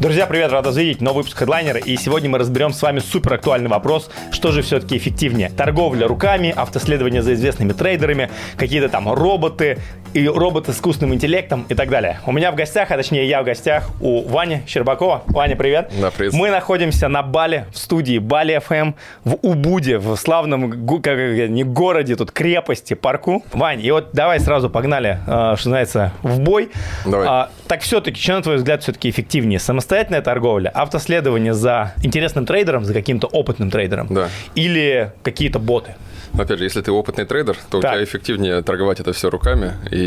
Друзья, привет, рад вас видеть. Новый выпуск Headliner. И сегодня мы разберем с вами супер актуальный вопрос, что же все-таки эффективнее. Торговля руками, автоследование за известными трейдерами, какие-то там роботы, и роботы с искусственным интеллектом и так далее. У меня в гостях, а точнее я в гостях у Вани Щербакова. Ваня, привет. Да, привет. Мы находимся на Бали, в студии Бали FM, в Убуде, в славном, как, не городе, тут крепости, парку. Вань, и вот давай сразу погнали, э, что называется, в бой. Давай. А, так все-таки, что, на твой взгляд, все-таки эффективнее? Самостоятельная торговля, автоследование за интересным трейдером, за каким-то опытным трейдером, да. или какие-то боты? Опять же, если ты опытный трейдер, то так. у тебя эффективнее торговать это все руками, и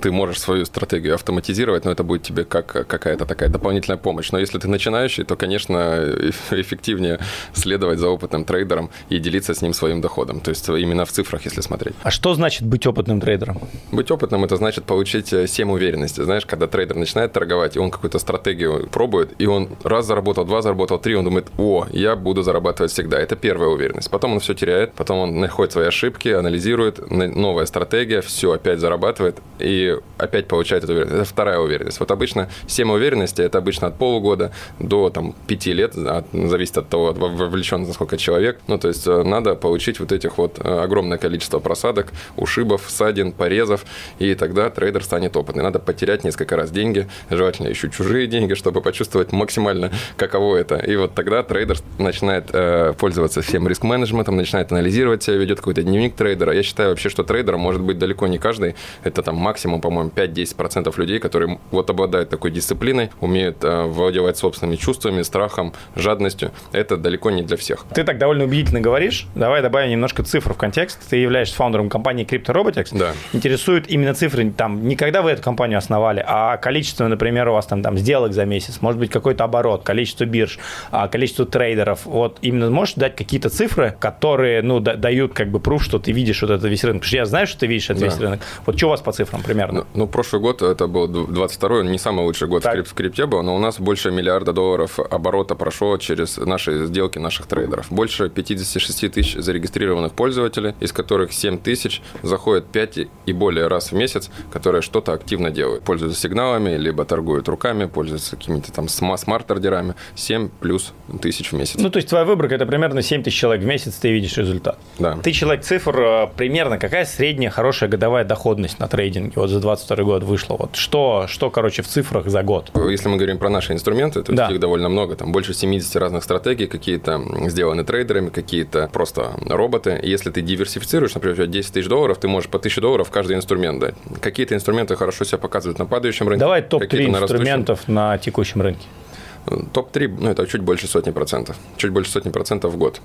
ты можешь свою стратегию автоматизировать, но это будет тебе как какая-то такая дополнительная помощь. Но если ты начинающий, то, конечно, эффективнее следовать за опытным трейдером и делиться с ним своим доходом. То есть именно в цифрах, если смотреть. А что значит быть опытным трейдером? Быть опытным – это значит получить 7 уверенности. Знаешь, когда трейдер начинает торговать, и он какую-то стратегию пробует, и он раз заработал, два заработал, три, он думает, о, я буду зарабатывать всегда. Это первая уверенность. Потом он все теряет, потом он находит свои ошибки, анализирует, новая стратегия, все, опять зарабатывает и опять получает эту уверенность. Это вторая уверенность. Вот обычно 7 уверенности, это обычно от полугода до там, 5 лет, от, зависит от того, вовлечен насколько человек. Ну, то есть э, надо получить вот этих вот э, огромное количество просадок, ушибов, ссадин, порезов, и тогда трейдер станет опытный. Надо потерять несколько раз деньги, желательно еще чужие деньги, чтобы почувствовать максимально, каково это. И вот тогда трейдер начинает э, пользоваться всем риск-менеджментом, начинает анализировать себя, ведет какой-то дневник трейдера. Я считаю вообще, что трейдером может быть далеко не каждый. Это там максимум, по-моему, 5-10% людей, которые вот обладают такой дисциплиной, умеют э, владевать собственными чувствами, страхом, жадностью. Это далеко не для всех. Ты так довольно убедительно говоришь. Давай добавим немножко цифр в контекст. Ты являешься фаундером компании CryptoRobotics. Да. Интересуют именно цифры, там, не когда вы эту компанию основали, а количество, например, у вас там, там сделок за месяц, может быть, какой-то оборот, количество бирж, а, количество трейдеров. Вот именно можешь дать какие-то цифры, которые, ну, дают как бы пруф, что ты видишь вот это весь рынок. Потому что я знаю, что ты видишь этот да. весь рынок. Вот что у вас по цифрам примерно? Ну, ну прошлый год, это был 22-й, не самый лучший год так. в крипте был, но у нас больше миллиарда долларов оборота прошло через наши сделки наших трейдеров. Больше 56 тысяч зарегистрированных пользователей, из которых 7 тысяч заходят 5 и более раз в месяц, которые что-то активно делают. Пользуются сигналами, либо торгуют руками, пользуются какими-то там смарт-ордерами. 7 плюс тысяч в месяц. Ну, то есть твоя выборка – это примерно 7 тысяч человек в месяц, ты видишь результат. Да. Ты человек цифр, э, примерно какая средняя хорошая годовая доходность на трейдинге вот за 22 год вышла? Вот что, что, короче, в цифрах за год? Если мы говорим про наши инструменты, то да. их довольно много, там больше 70 разных стратегий, какие-то сделаны трейдерами, какие-то просто роботы. Если ты диверсифицируешь, например, у тебя 10 тысяч долларов, ты можешь по 1000 долларов каждый инструмент дать. Какие-то инструменты хорошо себя показывают на падающем рынке. Давай топ-3 инструментов на текущем рынке. Топ-3, ну, это чуть больше сотни процентов. Чуть больше сотни процентов в год.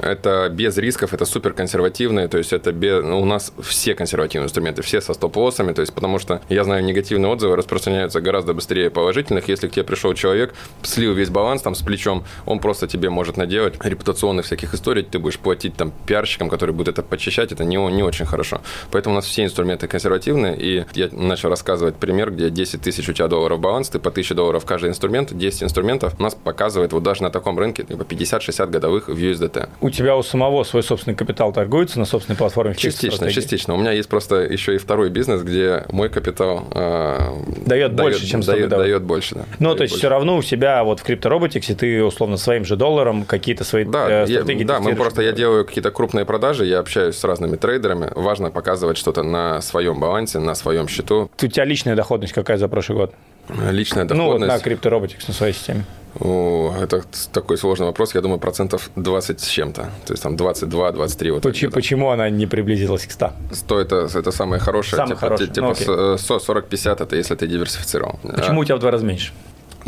Это без рисков, это супер консервативные, то есть это без, ну, у нас все консервативные инструменты, все со стоп-лоссами, то есть потому что я знаю, негативные отзывы распространяются гораздо быстрее положительных. Если к тебе пришел человек, слил весь баланс там с плечом, он просто тебе может наделать репутационных всяких историй, ты будешь платить там пиарщикам, которые будут это почищать, это не, не очень хорошо. Поэтому у нас все инструменты консервативные, и я начал рассказывать пример, где 10 тысяч у тебя долларов баланс, ты по 1000 долларов каждый инструмент, 10 инструментов у нас показывает вот даже на таком рынке типа 50-60 годовых в USDT. У тебя у самого свой собственный капитал торгуется на собственной платформе? Частично, частично. У меня есть просто еще и второй бизнес, где мой капитал э, дает, дает больше, чем 100 дает, дает больше, да. Ну, то есть больше. все равно у себя вот в криптороботиксе ты условно своим же долларом какие-то свои да, э, стратегии я, Да, мы просто, я делаю какие-то крупные продажи, я общаюсь с разными трейдерами, важно показывать что-то на своем балансе, на своем счету. У тебя личная доходность какая за прошлый год? Личная доходность. Ну, вот на CryptoRobotics, на своей системе. О, это такой сложный вопрос. Я думаю, процентов 20 с чем-то. То есть там 22-23. Вот почему, почему она не приблизилась к 100? 100 это, это самое хорошее. Самое типа, хорошее. Типа ну, 40-50 это если ты диверсифицировал. Почему а, у тебя в два раза меньше?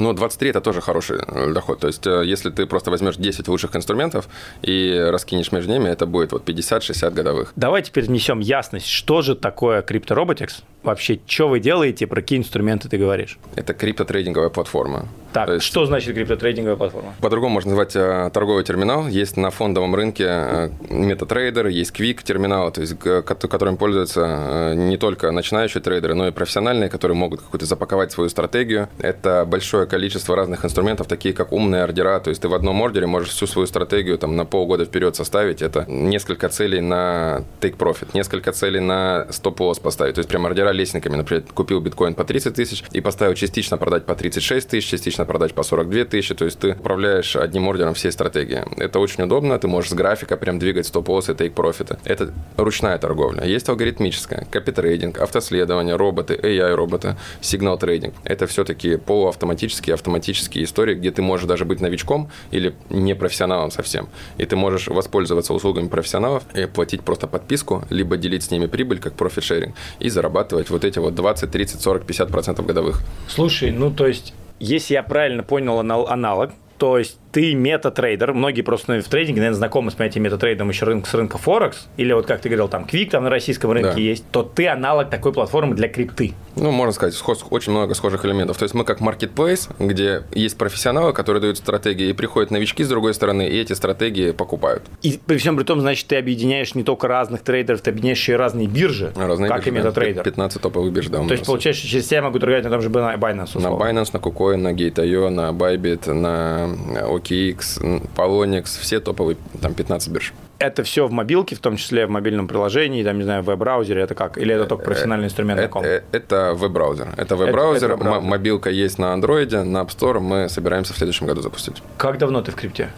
Ну, 23 это тоже хороший э, доход. То есть, э, если ты просто возьмешь 10 лучших инструментов и раскинешь между ними, это будет вот 50-60 годовых. Давай теперь внесем ясность, что же такое CryptoRobotics? Вообще, что вы делаете, про какие инструменты ты говоришь? Это криптотрейдинговая платформа. Так, есть, что значит криптотрейдинговая платформа? По-другому можно назвать э, торговый терминал. Есть на фондовом рынке э, MetaTrader, есть Quick терминал, то есть, которым пользуются э, не только начинающие трейдеры, но и профессиональные, которые могут какую-то запаковать свою стратегию. Это большое количество разных инструментов, такие как умные ордера. То есть ты в одном ордере можешь всю свою стратегию там, на полгода вперед составить. Это несколько целей на take profit, несколько целей на стоп-лосс поставить. То есть прям ордера лестниками. Например, купил биткоин по 30 тысяч и поставил частично продать по 36 тысяч, частично продать по 42 тысячи. То есть ты управляешь одним ордером всей стратегии. Это очень удобно. Ты можешь с графика прям двигать стоп-лосс и тейк профита. Это ручная торговля. Есть алгоритмическая, copy trading, автоследование, роботы, AI-роботы, signal trading. Это все такие полуавтоматические, автоматические истории, где ты можешь даже быть новичком или не профессионалом совсем. И ты можешь воспользоваться услугами профессионалов и платить просто подписку, либо делить с ними прибыль, как profit sharing, и зарабатывать вот эти вот 20, 30, 40, 50 процентов годовых. Слушай, ну то есть, если я правильно понял аналог, то есть ты MetaTrader, многие просто в трейдинге, наверное, знакомы с понятием MetaTrader ом еще рынка, с рынка Форекс, или вот как ты говорил, там QUIK там на российском рынке да. есть, то ты аналог такой платформы для крипты. Ну, можно сказать, схож, очень много схожих элементов. То есть мы как marketplace, где есть профессионалы, которые дают стратегии, и приходят новички с другой стороны, и эти стратегии покупают. И при всем при том, значит, ты объединяешь не только разных трейдеров, ты объединяешь еще и разные биржи, разные как биржи, и MetaTrader. 15 топовых бирж, да. То есть, получается, через тебя я могу торговать на том же Binance, условно. На Binance, на KuCoin, на Gate.io, на Bybit, на OKX, Poloniex, все топовые, там 15 бирж. Это все в мобилке, в том числе в мобильном приложении, там, не знаю, в веб-браузере, это как? Или это только профессиональный инструмент на ком? Это, это веб-браузер. Это веб-браузер, мобилка есть на андроиде, на App Store мы собираемся в следующем году запустить. Как давно ты в крипте?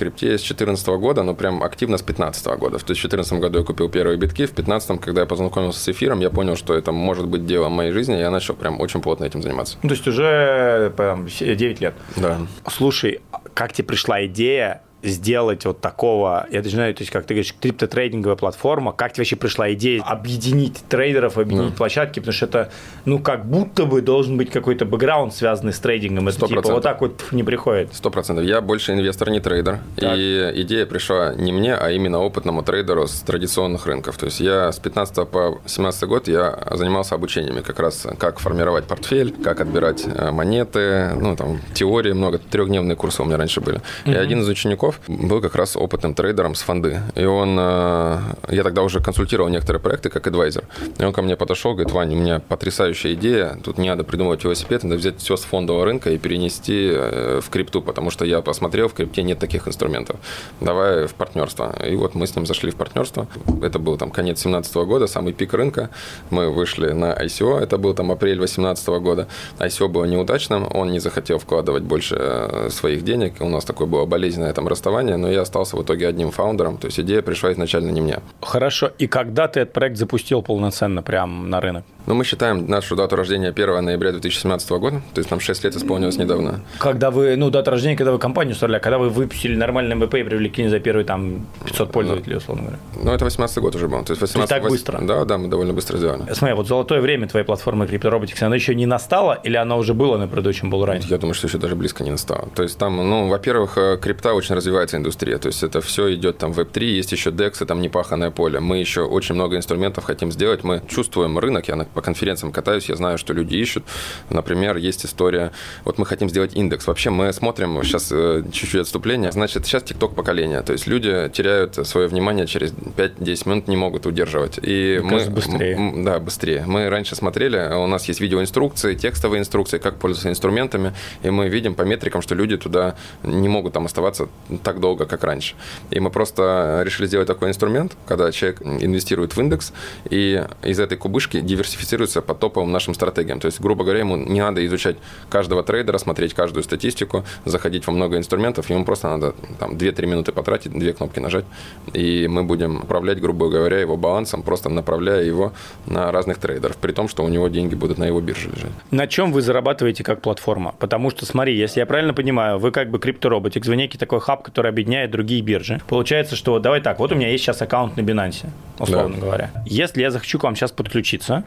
Крипте с 2014 года, но прям активно с 2015 года. В 2014 году я купил первые битки, в 2015, когда я познакомился с эфиром, я понял, что это может быть делом моей жизни, и я начал прям очень плотно этим заниматься. Ну, то есть уже прям, 9 лет? Да. Слушай, как тебе пришла идея сделать вот такого, я даже знаю, то есть, как ты говоришь, криптотрейдинговая платформа, как тебе вообще пришла идея объединить трейдеров, объединить mm. площадки, потому что это, ну, как будто бы должен быть какой-то бэкграунд, связанный с трейдингом, это 100%. типа вот так вот не приходит. Сто процентов. Я больше инвестор, не трейдер, так. и идея пришла не мне, а именно опытному трейдеру с традиционных рынков. То есть я с 15 по 17 год я занимался обучениями как раз, как формировать портфель, как отбирать э, монеты, ну, там, теории много, трехдневные курсы у меня раньше были. Mm-hmm. И один из учеников Песков был как раз опытным трейдером с фонды. И он, э, я тогда уже консультировал некоторые проекты как адвайзер. И он ко мне подошел, говорит, Ваня, у меня потрясающая идея, тут не надо придумывать велосипед, надо взять все с фондового рынка и перенести э, в крипту, потому что я посмотрел, в крипте нет таких инструментов. Давай в партнерство. И вот мы с ним зашли в партнерство. Это был там конец 2017 года, самый пик рынка. Мы вышли на ICO, это был там апрель 2018 года. ICO было неудачным, он не захотел вкладывать больше э, своих денег. У нас такое было болезненное там расставание, но я остался в итоге одним фаундером, то есть идея пришла изначально не мне. Хорошо, и когда ты этот проект запустил полноценно прямо на рынок? Ну, мы считаем нашу дату рождения 1 ноября 2017 года, то есть нам 6 лет исполнилось недавно. Когда вы, ну, дата рождения, когда вы компанию строили, когда вы выпустили нормальный МВП и привлекли за первые там 500 пользователей, условно говоря? Ну, это 18 год уже был. То есть 18, то так быстро? Да, да, мы довольно быстро сделали. Смотри, вот золотое время твоей платформы CryptoRobotics, оно еще не настало или оно уже было на предыдущем был раньше? Я думаю, что еще даже близко не настало. То есть там, ну, во-первых, э, крипта очень развивается индустрия, то есть это все идет там Web3, есть еще DEX, и там непаханное поле. Мы еще очень много инструментов хотим сделать, мы чувствуем рынок, я по конференциям катаюсь, я знаю, что люди ищут. Например, есть история, вот мы хотим сделать индекс. Вообще мы смотрим, сейчас э, чуть-чуть отступление, значит, сейчас TikTok поколение, то есть люди теряют свое внимание через 5-10 минут, не могут удерживать. И Мне мы, быстрее. Да, быстрее. Мы раньше смотрели, у нас есть видеоинструкции, текстовые инструкции, как пользоваться инструментами, и мы видим по метрикам, что люди туда не могут там оставаться так долго, как раньше. И мы просто решили сделать такой инструмент, когда человек инвестирует в индекс, и из этой кубышки диверсифицируется по топовым нашим стратегиям. То есть, грубо говоря, ему не надо изучать каждого трейдера, смотреть каждую статистику, заходить во много инструментов, ему просто надо там 2-3 минуты потратить, две кнопки нажать, и мы будем управлять, грубо говоря, его балансом, просто направляя его на разных трейдеров, при том, что у него деньги будут на его бирже лежать. На чем вы зарабатываете как платформа? Потому что, смотри, если я правильно понимаю, вы как бы криптороботик, вы некий такой хаб, который объединяет другие биржи. Получается, что давай так, вот у меня есть сейчас аккаунт на Binance, условно да. говоря. Если я захочу к вам сейчас подключиться,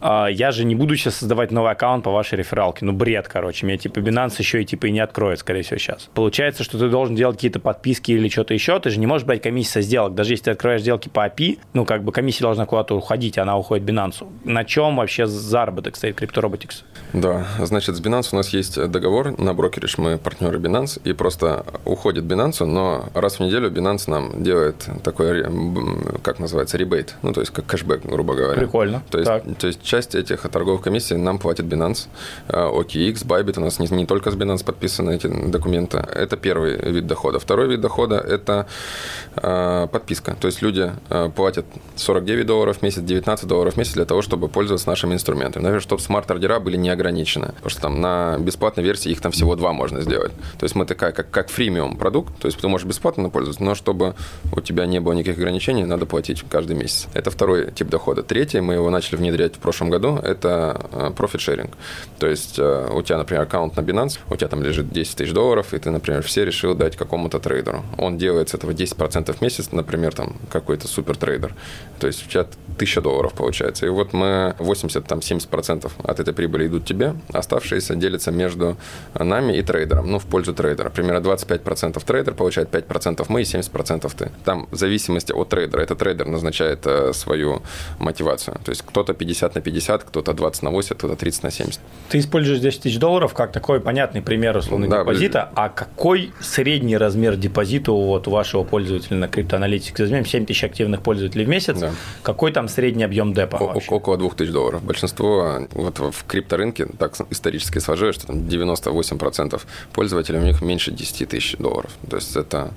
я же не буду сейчас создавать новый аккаунт по вашей рефералке. Ну, бред, короче. Меня типа Binance еще и типа и не откроет, скорее всего, сейчас. Получается, что ты должен делать какие-то подписки или что-то еще. Ты же не можешь брать комиссию со сделок. Даже если ты открываешь сделки по API, ну, как бы комиссия должна куда-то уходить, она уходит Binance. На чем вообще заработок стоит CryptoRobotics? Да, значит, с Binance у нас есть договор на брокеридж, мы партнеры Binance, и просто уходит Binance, но раз в неделю Binance нам делает такой, как называется, rebate, ну, то есть как кэшбэк, грубо говоря. Прикольно. То есть так То есть часть этих торговых комиссий нам платит Binance, OKX, Bybit. У нас не, не только с Binance подписаны эти документы. Это первый вид дохода. Второй вид дохода – это подписка. То есть люди платят 49 долларов в месяц, 19 долларов в месяц для того, чтобы пользоваться нашими инструментами. Например, чтобы смарт-ордера были не ограничены. Потому что там на бесплатной версии их там всего два можно сделать. То есть мы такая, как, как freemium продукт. То есть ты можешь бесплатно пользоваться, но чтобы у тебя не было никаких ограничений, надо платить каждый месяц. Это второй тип дохода. Третий, мы его начали внедрять в прошлом году, это profit э. То есть э, у тебя, например, аккаунт на Binance, у тебя там лежит 10 тысяч долларов, и ты, например, все решил дать какому-то трейдеру. Он делает с этого 10% в месяц, например, там какой-то супер трейдер. То есть у тебя 1000 долларов получается. И вот мы 80-70% от этой прибыли идут тебе, оставшиеся делятся между нами и трейдером, ну, в пользу трейдера. Примерно 25% трейдер получает, 5% мы и 70% ты. Там в зависимости от трейдера. Это трейдер назначает э, свою мотивацию. То есть кто-то 50 на 50, кто-то 20 на 80, кто-то 30 на 70. Ты используешь 10 тысяч долларов как такой понятный пример условно да, депозита. А какой средний размер депозита вот у вашего пользователя на криптоаналитике? Возьмем 7 тысяч активных пользователей в месяц. Да. Какой там средний объем депа? О- вообще? Около 2 тысяч долларов. Большинство вот в крипторынке так исторически сложилось, что там 98% пользователей у них меньше 10 тысяч долларов. То есть это,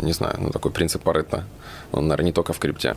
не знаю, ну такой принцип Парето. Он, наверное, не только в крипте.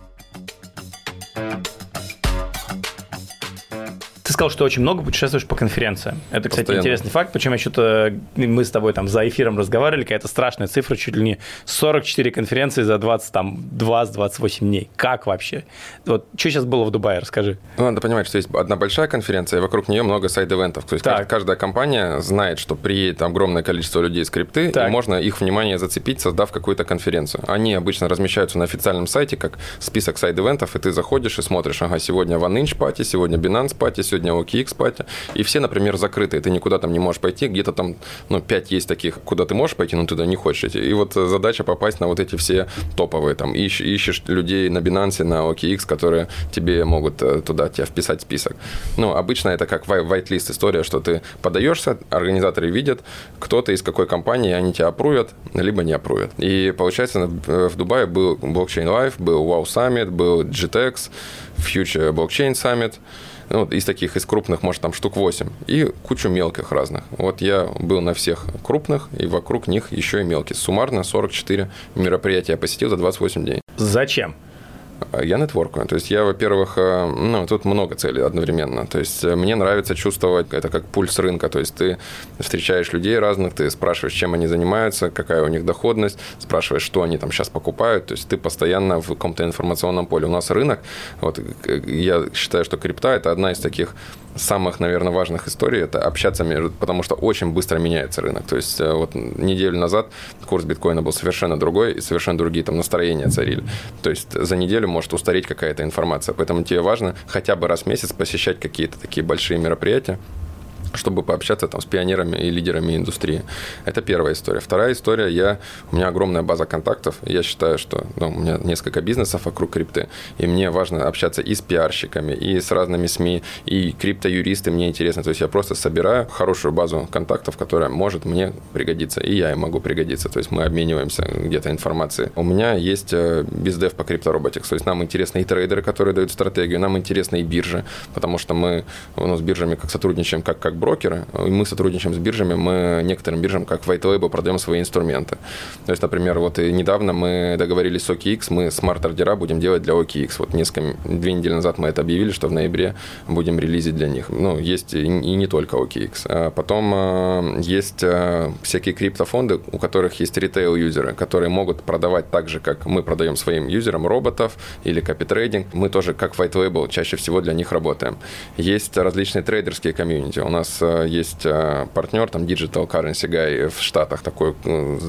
Сказал, что очень много путешествуешь по конференциям. Это, кстати, Постоянно. интересный факт. Почему я что-то... Мы с тобой там за эфиром разговаривали, какая-то страшная цифра, чуть ли не 44 конференции за 20, там, 20-28 дней. Как вообще? Вот что сейчас было в Дубае, расскажи. Ну, надо понимать, что есть одна большая конференция, и вокруг нее много side-event ов. То есть так. каждая компания знает, что приедет огромное количество людей с крипты, так. и можно их внимание зацепить, создав какую-то конференцию. Они обычно размещаются на официальном сайте, как список side-event ов, и ты заходишь и смотришь, ага, сегодня 1inch party, сегодня Binance party, сегодня сегодня OKX party, и все, например, закрыты, ты никуда там не можешь пойти, где-то там, ну, 5 есть таких, куда ты можешь пойти, но туда не хочешь идти. И вот задача попасть на вот эти все топовые, там, ищешь, ищешь людей на Binance, на OKX, которые тебе могут э, туда тебя вписать в список. Ну, обычно это как white list история, что ты подаешься, организаторы видят, кто-то из какой компании, они тебя опрувят, либо не опрувят. И получается, в Дубае был Blockchain Live, был Wow Summit, был GTEX, Future Blockchain Summit, ну, из таких, из крупных, может, там штук 8. И кучу мелких разных. Вот я был на всех крупных, и вокруг них еще и мелкие. Суммарно 44 мероприятия я посетил за 28 дней. Зачем? Я нетворкую. То есть я, во-первых, э, ну, тут много целей одновременно. То есть э, мне нравится чувствовать, это как пульс рынка. То есть ты встречаешь людей разных, ты спрашиваешь, чем они занимаются, какая у них доходность, спрашиваешь, что они там сейчас покупают. То есть ты постоянно в каком-то информационном поле. У нас рынок, вот я считаю, что крипта – это одна из таких самых, наверное, важных историй – это общаться между, потому что очень быстро меняется рынок. То есть э, вот неделю назад курс биткоина был совершенно другой, и совершенно другие там настроения царили. То есть за неделю может устареть какая-то информация. Поэтому тебе важно хотя бы раз в месяц посещать какие-то такие большие мероприятия, чтобы пообщаться там с пионерами и лидерами индустрии. Это первая история. Вторая история, я, у меня огромная база контактов. Я считаю, что ну, у меня несколько бизнесов вокруг крипты, и мне важно общаться и с пиарщиками, и с разными СМИ, и криптоюристы мне интересно. То есть я просто собираю хорошую базу контактов, которая может мне пригодиться, и я им могу пригодиться. То есть мы обмениваемся где-то информацией. У меня есть э, бездев по криптороботикс. То есть нам интересны и трейдеры, которые дают стратегию, нам интересны и биржи, потому что мы у нас с биржами как сотрудничаем, как, как брокеры, и мы сотрудничаем с биржами, мы некоторым биржам, как White Label, продаем свои инструменты. То есть, например, вот недавно мы договорились с OKX, мы smart-ордера будем делать для OKX. Вот несколько, две недели назад мы это объявили, что в ноябре будем релизить для них. Ну, есть и, и не только OKX. А потом э, есть э, всякие криптофонды, у которых есть ритейл-юзеры, которые могут продавать так же, как мы продаем своим юзерам роботов или копитрейдинг. Мы тоже, как White Label, чаще всего для них работаем. Есть различные трейдерские комьюнити. У нас нас э, есть э, партнер, там Digital Currency Guy в Штатах, такой э,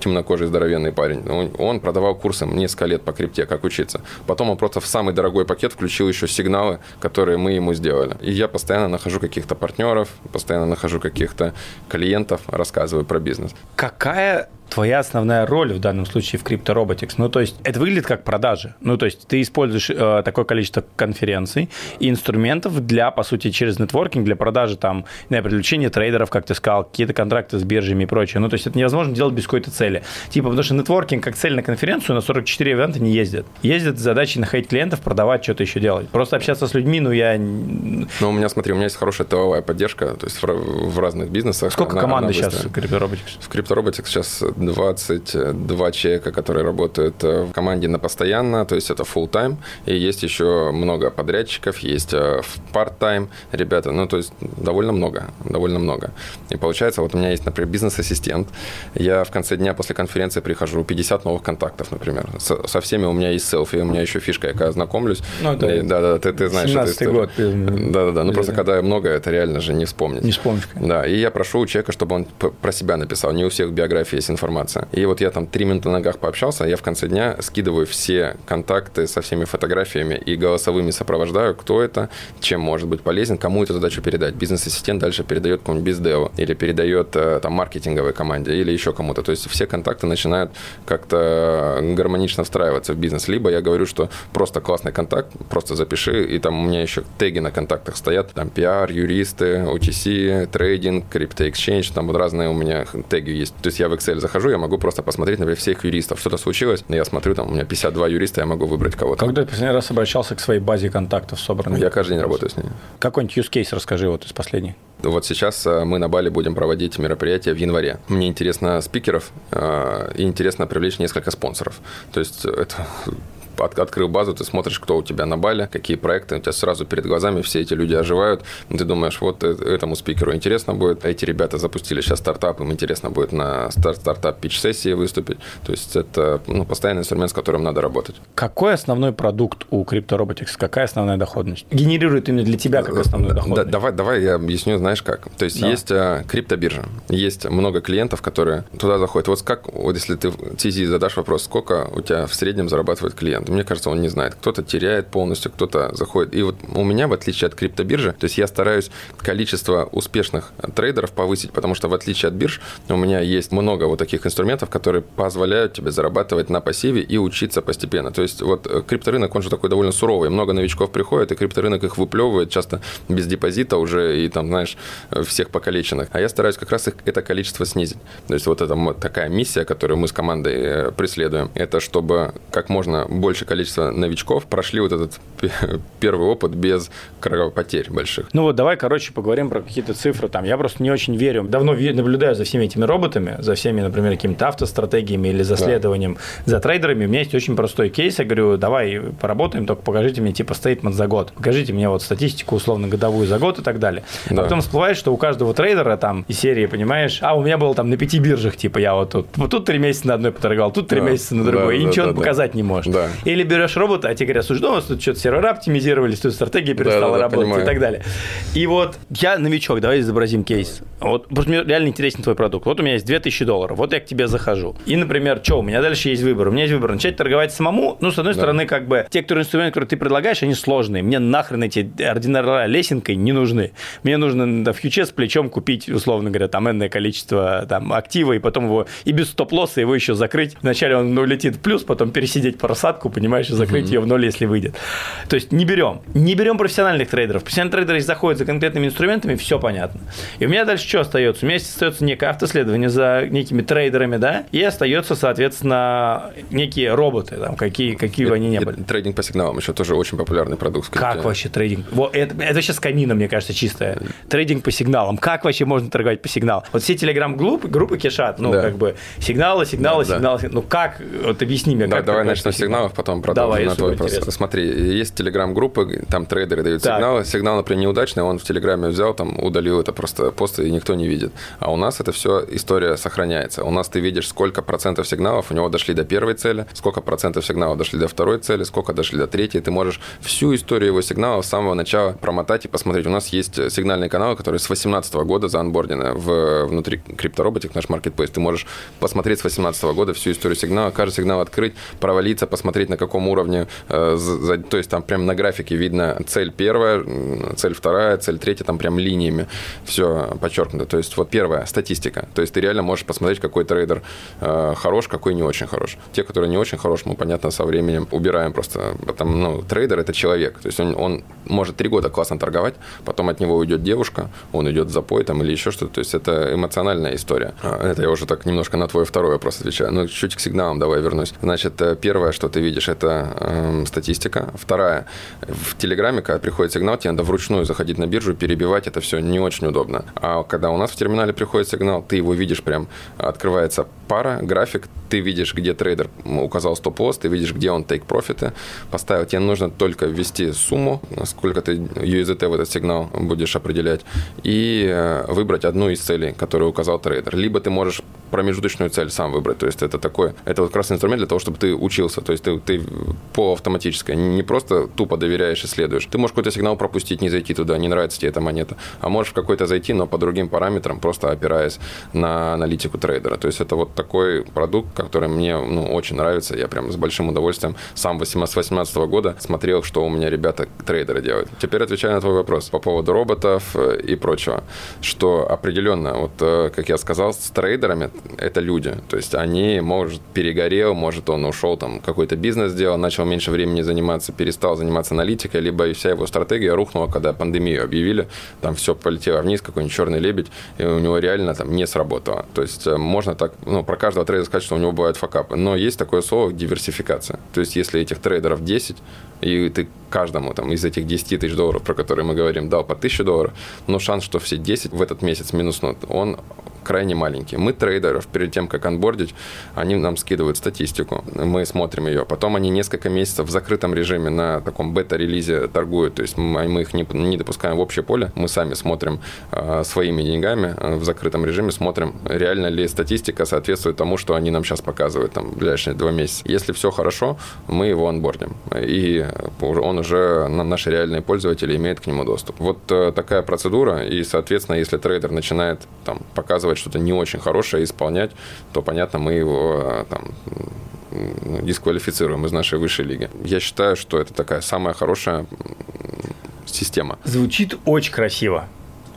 темнокожий здоровенный парень. Он продавал курсы несколько лет по крипте, как учиться. Потом он просто в самый дорогой пакет включил еще сигналы, которые мы ему сделали. И я постоянно нахожу каких-то партнеров, постоянно нахожу каких-то клиентов, рассказываю про бизнес. Какая твоя основная роль в данном случае в CryptoRobotics? Ну, то есть это выглядит как продажи. Ну, то есть ты используешь э, такое количество конференций и инструментов для, по сути, через нетворкинг, для продажи там, не привлечения трейдеров, как ты сказал, какие-то контракты с биржами и прочее. Ну, то есть это невозможно делать без какой-то цели. Типа, потому что нетворкинг как цель на конференцию на 44 ивента не ездит. Ездят с задачей находить клиентов, продавать, что-то еще делать. Просто общаться с людьми, ну, я... Ну, у меня, смотри, у меня есть хорошая тыловая поддержка, то есть в, в разных бизнесах. Сколько она, команды она сейчас в CryptoRobotics? В CryptoRobotics сейчас 22 человека, которые работают э, в команде на постоянно, то есть это full time, и есть еще много подрядчиков, есть э, part-time ребята, ну, то есть довольно много, довольно много. И получается, вот у меня есть, например, бизнес-ассистент, я в конце дня после конференции прихожу, 50 новых контактов, например, со, со всеми у меня есть селфи, у меня еще фишка, я знакомлюсь, ну, да, да, да, ты, ты знаешь, 17 год. Да-да-да, ну просто когда много, это реально же не вспомнить. Не вспомнишь. Да, и я прошу у человека, чтобы он про себя написал, не у всех биографии есть информация. И вот я там три минуты на ногах пообщался, я в конце дня скидываю все контакты со всеми фотографиями и голосовыми сопровождаю, кто это, чем может быть полезен, кому эту задачу передать. Бизнес-ассистент дальше передает какому-нибудь бездеву или передает э, там маркетинговой команде или еще кому-то. То есть все контакты начинают как-то гармонично встраиваться в бизнес. Либо я говорю, что просто классный контакт, просто запиши, и там у меня еще теги на контактах стоят, там PR, юристы, OTC, трейдинг, crypto exchange, там вот разные у меня теги есть. То есть я в Excel захожу, я могу просто посмотреть, например, всех юристов. Что-то случилось, я смотрю, там у меня 52 юриста, я могу выбрать кого-то. Когда ты последний раз обращался к своей базе контактов собранных? Я каждый день работаю с ними. Какой-нибудь use case расскажи вот из последних. Вот сейчас э, мы на Бали будем проводить мероприятие в январе. Мне интересно спикеров э, и интересно привлечь несколько спонсоров. То есть это от, открыл базу, ты смотришь, кто у тебя на бале, какие проекты, у тебя сразу перед глазами все эти люди оживают, ты думаешь, вот э, этому спикеру интересно будет, эти ребята запустили сейчас стартап, им интересно будет на старт стартап пич-сессии выступить, то есть это ну, постоянный инструмент, с которым надо работать. Какой основной продукт у CryptoRobotics, какая основная доходность? Генерирует именно для тебя как основную доходность? Да, давай, давай я объясню, знаешь как. То есть да. есть а, криптобиржа, есть много клиентов, которые туда заходят. Вот как, вот если ты в TZ задашь вопрос, сколько у тебя в среднем зарабатывает клиент? Мне кажется, он не знает. Кто-то теряет полностью, кто-то заходит. И вот у меня, в отличие от криптобиржи, то есть я стараюсь количество успешных трейдеров повысить, потому что в отличие от бирж у меня есть много вот таких инструментов, которые позволяют тебе зарабатывать на пассиве и учиться постепенно. То есть вот э, крипторынок, он же такой довольно суровый. Много новичков приходит, и крипторынок их выплевывает часто без депозита уже и там, знаешь, всех покалеченных. А я стараюсь как раз их, это количество снизить. То есть вот это такая миссия, которую мы с командой э, преследуем, это чтобы как можно больше большее количество новичков прошли вот этот первый опыт без кровопотерь больших. Ну вот давай, короче, поговорим про какие-то цифры. Там я просто не очень верю. Давно наблюдаю за всеми этими роботами, за всеми, например, какими-то автостратегиями или за следованием да. за трейдерами. У меня есть очень простой кейс. Я говорю, давай поработаем, только покажите мне типа стейтмент за год. Покажите мне вот статистику условно годовую за год и так далее. А да. А потом всплывает, что у каждого трейдера там из серии, понимаешь, а у меня было там на пяти биржах, типа я вот тут, вот тут три месяца на одной поторговал, тут три да. месяца на другой, да, и да, ничего да, он да. показать не может. Да. Или берешь робота, а тебе говорят, слушай, ну, у нас тут что-то сервера оптимизировались, тут стратегия перестала да, да, работать понимаю. и так далее. И вот я новичок, давай изобразим кейс. Вот просто мне реально интересен твой продукт. Вот у меня есть 2000 долларов, вот я к тебе захожу. И, например, что, у меня дальше есть выбор. У меня есть выбор начать торговать самому. Ну, с одной да. стороны, как бы, те, которые инструменты, которые ты предлагаешь, они сложные. Мне нахрен эти ординарные лесенкой не нужны. Мне нужно да, фьючер с плечом купить, условно говоря, там, энное количество там, актива, и потом его и без стоп-лосса его еще закрыть. Вначале он улетит в плюс, потом пересидеть просадку, понимаешь, закрыть ее в ноль, если выйдет. То есть не берем. Не берем профессиональных трейдеров. Профессиональные трейдеры заходят за конкретными инструментами, все понятно. И у меня дальше что остается? У меня остается некое автоследование за некими трейдерами, да, и остается, соответственно, некие роботы, там, какие, какие бы они ни были. Трейдинг по сигналам еще тоже очень популярный продукт. Как вообще трейдинг? Вот, это, это сейчас канина, мне кажется, чистая. Трейдинг по сигналам. Как вообще можно торговать по сигналам? Вот все телеграм-группы группы кишат, ну, да. как бы сигналы, сигналы, да, сигналы. Да. Ну, как? Вот объясни мне, да, как Давай начнем с сигналов, потом продолжим давай, на твой вопрос. Интересно. Смотри, есть телеграм-группы, там трейдеры дают так. сигналы. Сигнал, например, неудачный, он в телеграме взял, там удалил это просто пост, и никто не видит. А у нас это все история сохраняется. У нас ты видишь, сколько процентов сигналов у него дошли до первой цели, сколько процентов сигналов дошли до второй цели, сколько дошли до третьей. Ты можешь всю историю его сигналов с самого начала промотать и посмотреть. У нас есть сигнальные каналы, которые с 2018 года заанбордены в, внутри CryptoRobotic, наш маркетплейс. Ты можешь посмотреть с 2018 года всю историю сигнала, каждый сигнал открыть, провалиться, посмотреть, посмотреть, на каком уровне, э, то есть там прям на графике видно цель первая, цель вторая, цель третья, там прям линиями все подчеркнуто. То есть вот первая статистика. То есть ты реально можешь посмотреть, какой трейдер э, хорош, какой не очень хорош. Те, которые не очень хорош, мы, понятно, со временем убираем просто. Потому, ну, трейдер – это человек. То есть он, он может три года классно торговать, потом от него уйдет девушка, он идет в запой там или еще что-то. То есть это эмоциональная история. А, это я уже так немножко на твой второй вопрос отвечаю. Ну, чуть к сигналам давай вернусь. Значит, э, первое, что ты видишь, это э, статистика. Вторая, в Телеграме, когда приходит сигнал, тебе надо вручную заходить на биржу, перебивать это все не очень удобно. А когда у нас в терминале приходит сигнал, ты его видишь прям, открывается пара, график, ты видишь, где трейдер указал стоп-лосс, ты видишь, где он тейк-профиты поставил. Тебе нужно только ввести сумму, сколько ты USDT в этот сигнал будешь определять, и э, выбрать одну из целей, которую указал трейдер. Либо ты можешь промежуточную цель сам выбрать. То есть это такой, это вот раз инструмент для того, чтобы ты учился. То есть ты, ты по автоматической, не просто тупо доверяешь и следуешь. Ты можешь какой-то сигнал пропустить, не зайти туда, не нравится тебе эта монета. А можешь в какой-то зайти, но по другим параметрам, просто опираясь на аналитику трейдера. То есть это вот такой продукт, который мне ну, очень нравится. Я прям с большим удовольствием сам 18 года смотрел, что у меня ребята трейдеры делают. Теперь отвечаю на твой вопрос по поводу роботов э, и прочего. Что определенно, вот э, как я сказал, с трейдерами это люди. То есть они, может, перегорел, может, он ушел, там, какой-то бизнес сделал, начал меньше времени заниматься, перестал заниматься аналитикой, либо вся его стратегия рухнула, когда пандемию объявили, там все полетело вниз, какой-нибудь черный лебедь, и у него реально там не сработало. То есть э, можно так, ну, про каждого трейдера сказать, что у него бывают факапы. Но есть такое слово диверсификация. То есть если этих трейдеров 10, и ты каждому там, из этих 10 тысяч долларов, про которые мы говорим, дал по 1000 долларов, но шанс, что все 10 в этот месяц минуснут, он крайне маленький. Мы трейдеров, перед тем, как анбордить, они нам скидывают статистику, мы смотрим ее. Потом они несколько месяцев в закрытом режиме на таком бета-релизе торгуют, то есть мы, мы их не, не допускаем в общее поле, мы сами смотрим э, своими деньгами э, в закрытом режиме, смотрим, реально ли статистика соответствует тому, что они нам сейчас показывают там, ближайшие два месяца. Если все хорошо, мы его анбордим, и он уже, наши реальные пользователи имеют к нему доступ. Вот э, такая процедура, и, соответственно, если трейдер начинает там, показывать что-то не очень хорошее исполнять, то, понятно, мы его э, там, дисквалифицируем из нашей высшей лиги. Я считаю, что это такая самая хорошая система. Звучит очень красиво.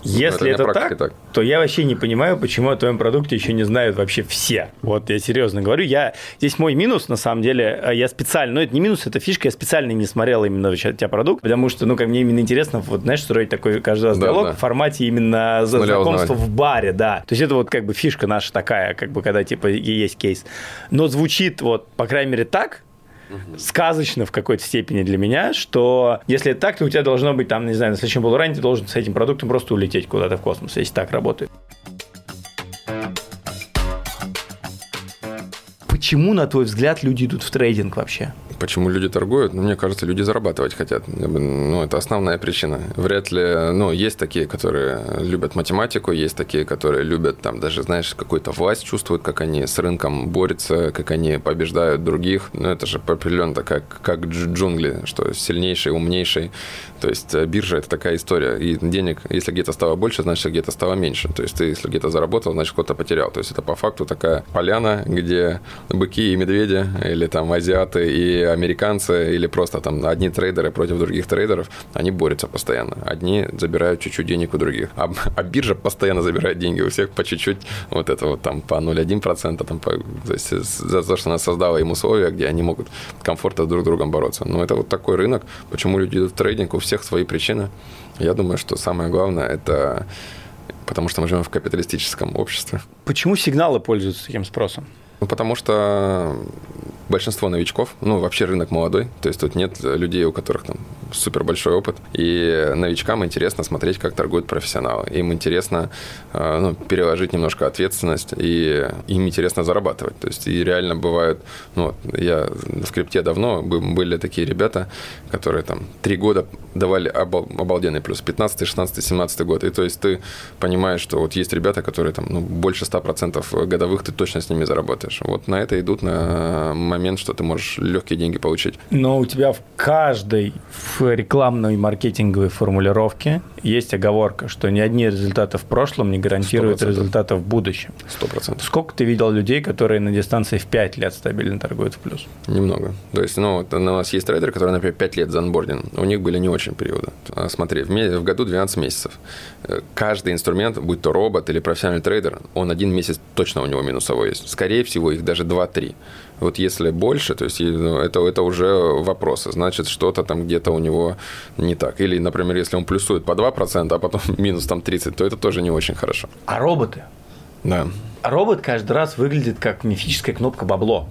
Если это, это так, так, то я вообще не понимаю, почему о твоем продукте еще не знают вообще все. Вот я серьезно говорю. Я, здесь мой минус, на самом деле, э, я специально, ну это не минус, это фишка, я специально не смотрел именно у тебя продукт, потому что, ну, как мне именно интересно, вот, знаешь, строить такой каждый раз да, диалог да. в формате именно за знакомства в баре, да. То есть это вот как бы фишка наша такая, как бы, когда типа есть кейс. Но звучит вот, по крайней мере, так, сказочно в какой-то степени для меня, что если так, то у тебя должно быть там, не знаю, на следующем полуране ты должен с этим продуктом просто улететь куда-то в космос, если так работает. Почему, на твой взгляд, люди идут в трейдинг вообще? Почему люди торгуют? Ну, мне кажется, люди зарабатывать хотят. Ну, это основная причина. Вряд ли... Ну, есть такие, которые любят математику, есть такие, которые любят, там, даже, знаешь, какую-то власть чувствуют, как они с рынком борются, как они побеждают других. Ну, это же определенно такая, как джунгли, что сильнейший, умнейший. То есть э, биржа – это такая история. И денег, если где-то стало больше, значит, где-то стало меньше. То есть ты, если где-то заработал, значит, кто-то потерял. То есть это по факту такая поляна, где быки и медведи, или там азиаты и американцы или просто там одни трейдеры против других трейдеров, они борются постоянно. Одни забирают чуть-чуть денег у других. А, а биржа постоянно забирает деньги у всех по чуть-чуть. Вот это вот там по 0,1%. Там по, то есть за то, что она создала им условия, где они могут комфортно друг с другом бороться. Но это вот такой рынок. Почему люди идут в трейдинг? У всех свои причины. Я думаю, что самое главное – это потому что мы живем в капиталистическом обществе. Почему сигналы пользуются таким спросом? Ну, потому что большинство новичков, ну, вообще рынок молодой, то есть тут нет людей, у которых там супер большой опыт, и новичкам интересно смотреть, как торгуют профессионалы. Им интересно э, ну, переложить немножко ответственность, и им интересно зарабатывать. То есть и реально бывают, ну, я в крипте давно, были такие ребята, которые там три года давали обалденный плюс, 15, 16, 17 год. И то есть ты понимаешь, что вот есть ребята, которые там ну, больше 100% годовых ты точно с ними заработаешь. Вот на это идут на момент, что ты можешь легкие деньги получить. Но у тебя в каждой в рекламной маркетинговой формулировке есть оговорка, что ни одни результаты в прошлом не гарантируют 100%. результаты в будущем. Сто процентов. Сколько ты видел людей, которые на дистанции в 5 лет стабильно торгуют в плюс? Немного. То есть, ну, у нас есть трейдеры, которые, например, 5 лет за анбординг. У них были не очень периоды. А смотри, в году 12 месяцев. Э, каждый инструмент, будь то робот или профессиональный трейдер, он один месяц точно у него минусовой есть. Скорее всего, их даже 2-3. Вот если больше, то есть ну, это, это уже вопросы. Значит, что-то там где-то у него не так. Или, например, если он плюсует по 2%, а потом минус там 30, то это тоже не очень хорошо. А роботы? Да. А робот каждый раз выглядит как мифическая кнопка бабло.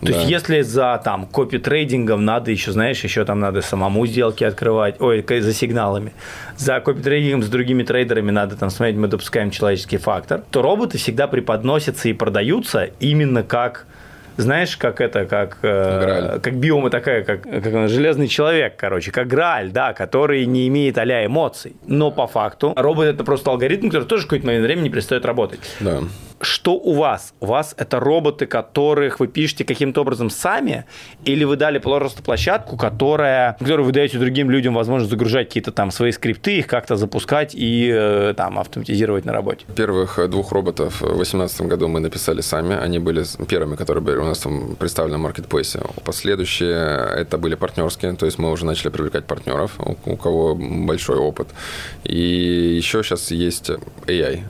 То да. есть, если за там копи-трейдингом надо еще, знаешь, еще там надо самому сделки открывать, ой, за сигналами. За копи-трейдингом с другими трейдерами надо там смотреть, мы допускаем человеческий фактор, то роботы всегда преподносятся и продаются именно как знаешь, как это, как, э, как биома такая, как, как он, железный человек, короче, как Грааль, да, который не имеет а эмоций. Но по факту робот это просто алгоритм, который тоже в какой-то момент времени перестает работать. Да что у вас? У вас это роботы, которых вы пишете каким-то образом сами, или вы дали просто площадку, которая, которую вы даете другим людям возможность загружать какие-то там свои скрипты, их как-то запускать и э, там автоматизировать на работе? Первых двух роботов в 2018 году мы написали сами. Они были первыми, которые были у нас там представлены на маркетплейсе. Последующие это были партнерские, то есть мы уже начали привлекать партнеров, у кого большой опыт. И еще сейчас есть AI,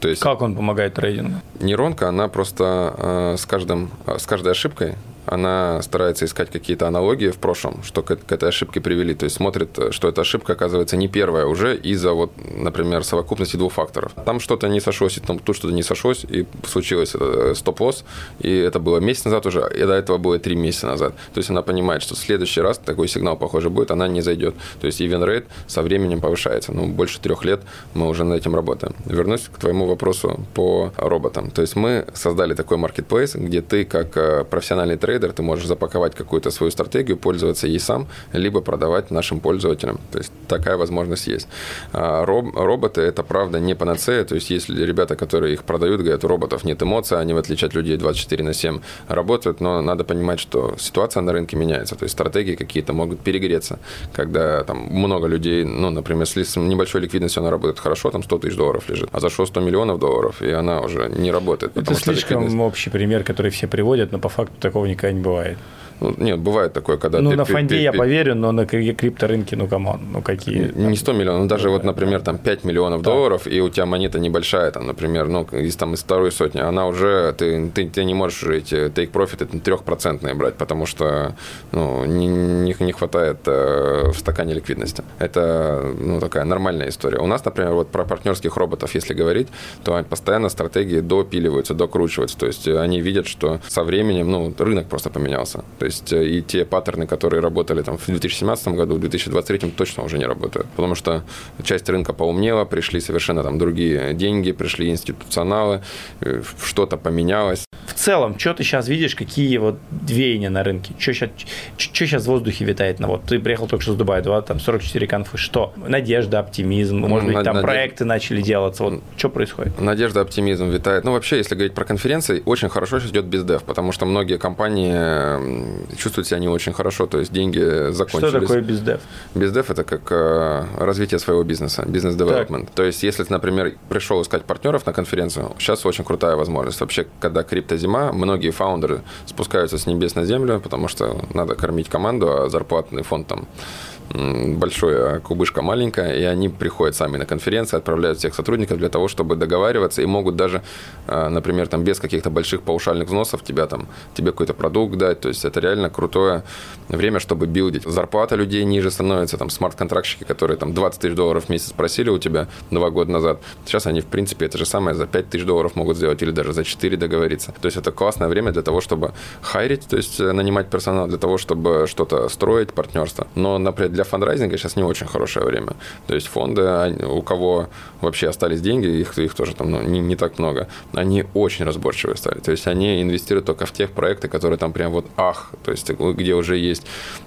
то есть, как он помогает трейдингу? Нейронка, она просто э, с, каждым, э, с каждой ошибкой она старается искать какие-то аналогии в прошлом, что к, к этой ошибке привели. То есть смотрит, что эта ошибка оказывается не первая уже из-за, вот, например, совокупности двух факторов. Там что-то не сошлось, и там тут что-то не сошлось, и случилось это стоп-лосс, и это было месяц назад уже, и до этого было три месяца назад. То есть она понимает, что в следующий раз такой сигнал, похоже, будет, она не зайдет. То есть event rate со временем повышается. Ну, больше трех лет мы уже над этим работаем. Вернусь к твоему вопросу по роботам. То есть мы создали такой marketplace, где ты как э, профессиональный трейдер трейдер, ты можешь запаковать какую-то свою стратегию, пользоваться ей сам, либо продавать нашим пользователям. То есть такая возможность есть. А роб, роботы это правда не панацея, то есть если ребята, которые их продают, говорят, у роботов нет эмоций, они в отличие от людей 24 на 7 работают, но надо понимать, что ситуация на рынке меняется, то есть стратегии какие-то могут перегреться, когда там много людей, ну, например, с небольшой ликвидностью она работает хорошо, там 100 тысяч долларов лежит, а зашло 100 миллионов долларов, и она уже не работает. Это слишком ликвидность... общий пример, который все приводят, но по факту такого никогда не бывает. Ну, нет, бывает такое, когда... Ну, ты, на фонде ты, я ты, поверю, но на крипторынке, ну, come on, ну, какие... Не 100 миллионов, ну, даже вот, например, там 5 миллионов да. долларов, и у тебя монета небольшая, там, например, ну, из, там, из второй сотни, она уже, ты, ты, ты не можешь эти take profit это трехпроцентные брать, потому что, ну, не, не, не хватает э, в стакане ликвидности. Это, ну, такая нормальная история. У нас, например, вот про партнерских роботов, если говорить, то постоянно стратегии допиливаются, докручиваются, то есть они видят, что со временем, ну, рынок просто поменялся. То есть э, и те паттерны, которые работали там в 2017 году, в 2023 точно уже не работают. Потому что часть рынка поумнела, пришли совершенно там другие деньги, пришли институционалы, э, что-то поменялось. В целом, что ты сейчас видишь, какие вот веяния на рынке? Что сейчас, что сейчас в воздухе витает? Ну, вот ты приехал только что с Дубая, два, там 44 конфы. Что? Надежда, оптимизм, может быть, там Надежда... проекты начали делаться. Вот что происходит? Надежда, оптимизм витает. Ну, вообще, если говорить про конференции, очень хорошо сейчас идет бездев, потому что многие компании чувствуют себя не очень хорошо, то есть деньги закончились. Что такое бездев? Бездев – это как э, развитие своего бизнеса, бизнес-девелопмент. То есть если ты, например, пришел искать партнеров на конференцию, сейчас очень крутая возможность. Вообще, когда криптозима, многие фаундеры спускаются с небес на землю, потому что надо кормить команду, а зарплатный фонд там большое, а кубышка маленькая, и они приходят сами на конференции, отправляют всех сотрудников для того, чтобы договариваться, и могут даже, а, например, там без каких-то больших паушальных взносов тебя там, тебе какой-то продукт дать, то есть это реально крутое время, чтобы билдить. Зарплата людей ниже становится, там смарт-контрактщики, которые там 20 тысяч долларов в месяц просили у тебя два года назад, сейчас они, в принципе, это же самое за 5 тысяч долларов могут сделать или даже за 4 договориться. То есть это классное время для того, чтобы хайрить, то есть э, нанимать персонал, для того, чтобы что-то строить, партнерство. Но, например, для фандрайзинга сейчас не очень хорошее время. То есть фонды, у кого вообще остались деньги, их, их тоже там ну, не, не так много, они очень разборчивые стали. То есть они инвестируют только в тех проекты, которые там прям вот ах, то есть где уже есть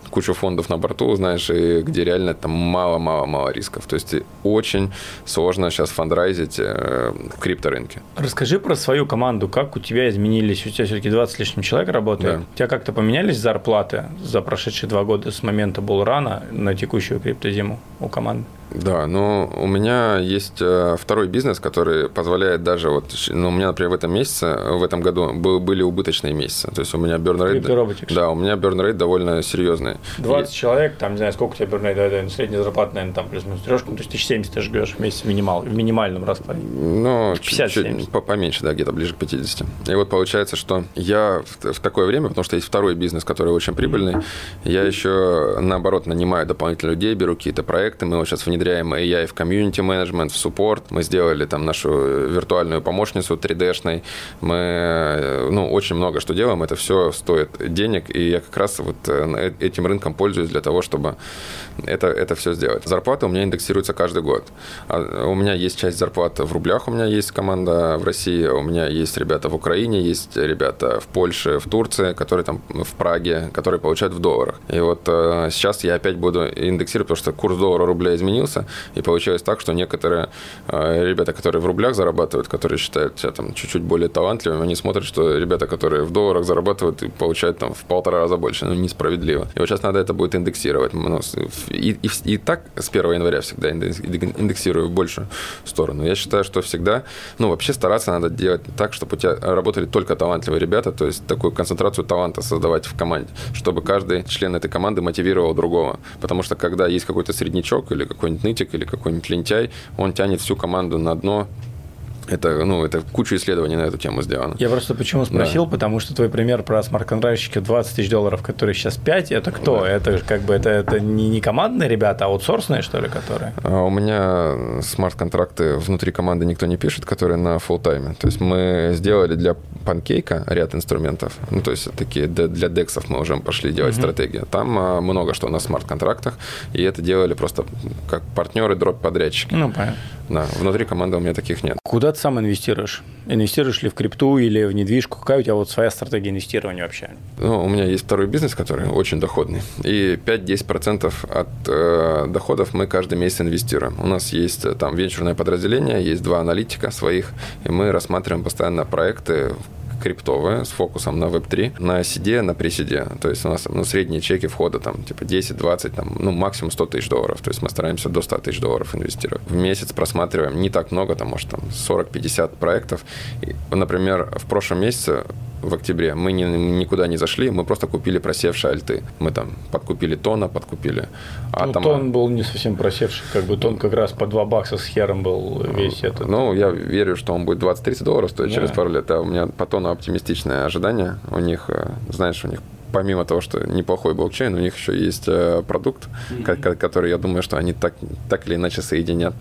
кучу фондов на борту, знаешь, и где реально там мало-мало-мало рисков. То есть очень сложно сейчас фандрайзить э, в крипторынке. Расскажи про свою команду, как у тебя изменились, у тебя все-таки 20 с лишним человек работает, да. у тебя как-то поменялись зарплаты за прошедшие два года с момента Булрана на текущую криптозиму у команды? Да, но у меня есть э, второй бизнес, который позволяет даже вот, ну, у меня, например, в этом месяце, в этом году были убыточные месяцы. То есть у меня burn rate... Да, у меня burn rate довольно серьезный. 20 и... человек, там, не знаю, сколько у тебя burn rate, средняя зарплата, наверное, там плюс-минус трешка, ну, то есть 1070 ты жгешь в месяц минимал, в минимальном раскладе. Ну, 50 чуть, поменьше, да, где-то ближе к 50. И вот получается, что я в, в такое время, потому что есть второй бизнес, который очень прибыльный, я еще, наоборот, нанимаю дополнительных людей, беру какие-то проекты, мы вот сейчас внедряем AI в комьюнити менеджмент, в суппорт, мы сделали там нашу виртуальную помощницу 3D-шной, мы, ну, очень много что делаем, это все стоит денег, и я как раз вот э, этим рынком пользуюсь для того, чтобы это, это все сделать. Зарплата у меня индексируется каждый год. А у меня есть часть зарплаты в рублях, у меня есть команда в России, у меня есть ребята в Украине, есть ребята в Польше, в Турции, которые там в Праге, которые получают в долларах. И вот э, сейчас я опять буду индексировать, потому что курс доллара рубля изменился, и получилось так, что некоторые э, ребята, которые в рублях зарабатывают, которые считают себя там чуть-чуть более талантливыми, они смотрят, что ребята, которые в долларах зарабатывают и получают там в полтора раза больше. Ну, несправедливо. И вот сейчас надо это будет индексировать. Ну, и, и, и так с 1 января всегда индексирую в большую сторону. Я считаю, что всегда, ну, вообще стараться надо делать так, чтобы у тебя работали только талантливые ребята, то есть такую концентрацию таланта создавать в команде, чтобы каждый член этой команды мотивировал другого. Потому что когда есть какой-то среднячок или какой-нибудь нытик или какой-нибудь лентяй, он тянет всю команду на дно, это, ну, это куча исследований на эту тему сделано. Я просто почему спросил, да. потому что твой пример про смарт-контрактщики 20 тысяч долларов, которые сейчас 5, это кто? Да. Это как бы это, это не, не командные ребята, а аутсорсные, что ли, которые? А у меня смарт-контракты внутри команды никто не пишет, которые на full тайме То есть мы сделали для панкейка ряд инструментов. Ну, то есть такие для дексов мы уже пошли делать угу. стратегии. Там а, много что на смарт-контрактах, и это делали просто как партнеры, дроп-подрядчики. Ну, понятно. Да, внутри команды у меня таких нет. Куда ты сам инвестируешь? Инвестируешь ли в крипту или в недвижку? Какая у тебя вот своя стратегия инвестирования вообще? Ну, у меня есть второй бизнес, который очень доходный. И 5-10% от э, доходов мы каждый месяц инвестируем. У нас есть э, там венчурное подразделение, есть два аналитика своих, и мы рассматриваем постоянно проекты, криптовая с фокусом на Web3, на сиде, на пресиде. То есть у нас ну, средние чеки входа там типа 10-20, там, ну максимум 100 тысяч долларов. То есть мы стараемся до 100 тысяч долларов инвестировать. В месяц просматриваем не так много, там может там 40-50 проектов. И, например, в прошлом месяце в октябре мы ни, никуда не зашли, мы просто купили просевшие альты. Мы там подкупили тона, подкупили атома. Ну, тон был не совсем просевший, как бы тон как раз по 2 бакса с хером был весь ну, этот. Ну, я верю, что он будет 20-30 долларов стоить да. через пару лет, а у меня по тону оптимистичное ожидание. У них, э, знаешь, у них помимо того, что неплохой блокчейн, у них еще есть э, продукт, mm-hmm. который, я думаю, что они так, так или иначе соединят